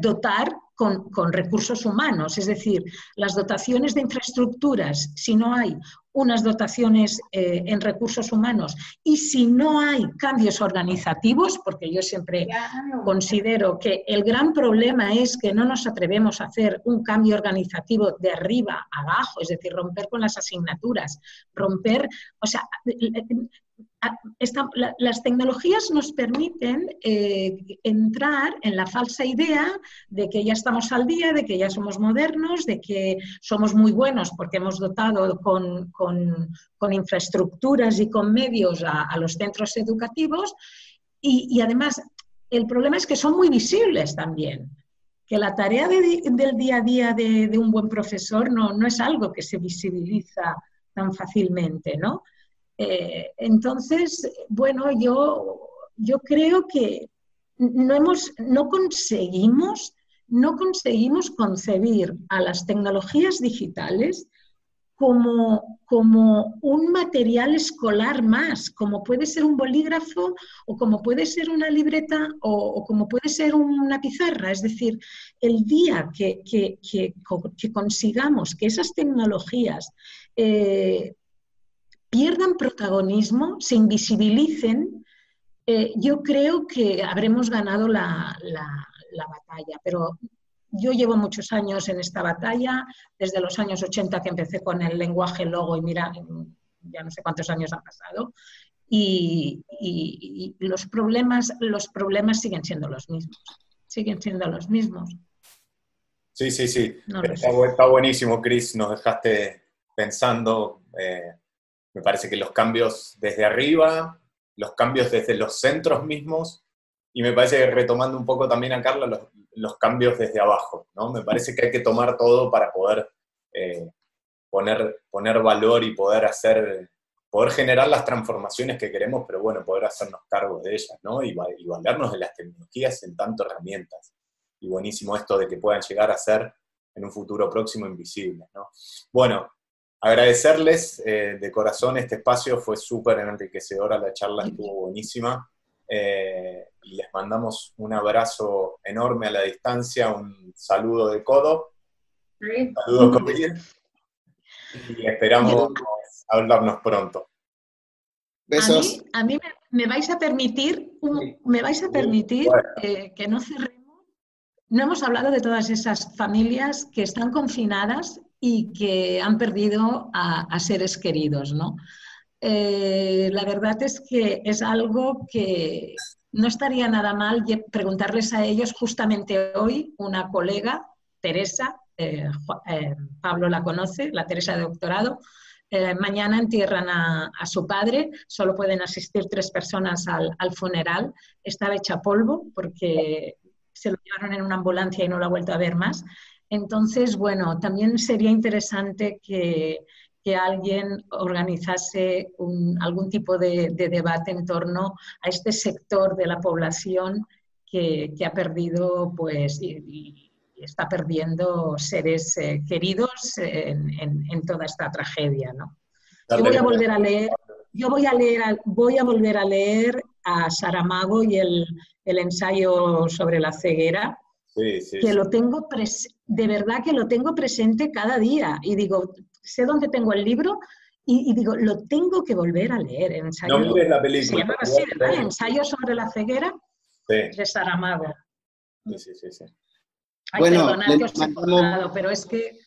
dotar con, recursos humanos. Es decir, las dotaciones de infraestructuras, si no hay unas dotaciones eh, en recursos humanos y si no hay cambios organizativos, porque yo siempre considero que el gran problema es que no nos atrevemos a hacer un cambio organizativo de arriba a abajo, es decir, romper con las asignaturas, romper, o sea, las tecnologías nos permiten eh, entrar en la falsa idea de que ya estamos al día, de que ya somos modernos, de que somos muy buenos porque hemos dotado con, infraestructuras y con medios a, los centros educativos y, además el problema es que son muy visibles también que la tarea del día a día de, de un buen profesor no, no, es algo que se visibiliza tan fácilmente, ¿no? Eh, entonces, bueno, yo, yo creo que no, hemos, no, conseguimos, no conseguimos concebir a las tecnologías digitales como, como un material escolar más, como puede ser un bolígrafo o como puede ser una libreta o, como puede ser una pizarra. Es decir, el día que, consigamos que esas tecnologías eh, pierdan protagonismo, se invisibilicen, eh, yo creo que habremos ganado la, la batalla. Pero yo llevo muchos años en esta batalla, desde los años 80 que empecé con el lenguaje logo y mira, ya no sé cuántos años han pasado, y, los, problemas, los problemas siguen siendo los mismos, siguen siendo los mismos. Sí, sí, sí. está, buenísimo, Chris, nos dejaste pensando, eh, me parece que los cambios desde arriba, los cambios desde los centros mismos, y me parece que retomando un poco también a Carla, los, cambios desde abajo, ¿no? Me parece que hay que tomar todo para poder eh, poner, poner valor y poder hacer, poder generar las transformaciones que queremos, pero bueno, poder hacernos cargo de ellas, ¿no? Y, y valernos de las tecnologías en tanto herramientas. Y buenísimo esto de que puedan llegar a ser en un futuro próximo invisibles, ¿no? Bueno, agradecerles eh, de corazón este espacio, fue súper enriquecedora, la charla estuvo buenísima. Eh, y les mandamos un abrazo enorme a la distancia, un saludo de codo. Saludos COVID. Y esperamos hablarnos pronto. Besos. A mí, me, vais a permitir, me vais a permitir eh, que no cerremos. No hemos hablado de todas esas familias que están confinadas y que han perdido a, seres queridos, ¿no? Eh, la verdad es que es algo que no estaría nada mal preguntarles a ellos justamente hoy, una colega, Teresa, eh, eh, Pablo la conoce, la Teresa de doctorado, mañana entierran a, su padre, solo pueden asistir tres personas al, al, funeral, estaba hecha polvo porque se lo llevaron en una ambulancia y no lo ha vuelto a ver más. Entonces, bueno, también sería interesante que, que alguien organizase algún tipo de, debate en torno a este sector de la población que, ha perdido pues, y, está perdiendo seres eh, queridos en, toda esta tragedia. ¿no? Yo voy a volver a leer, yo voy a leer, voy a volver a leer a Saramago y el, ensayo sobre la ceguera, que lo tengo de verdad que lo tengo presente cada día y digo, sé dónde tengo el libro y, digo, lo tengo que volver a leer. ensayo, no mires la película. Se así, ¿verdad? Ensayo sobre la ceguera de Saramago. Sí, sí, sí. sí. Ay, bueno, que os he pero es que...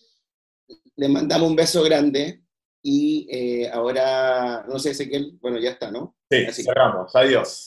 Le mandamos un beso grande y eh, ahora, no sé, Ezequiel, bueno, ya está, ¿no? Sí, cerramos. Adiós.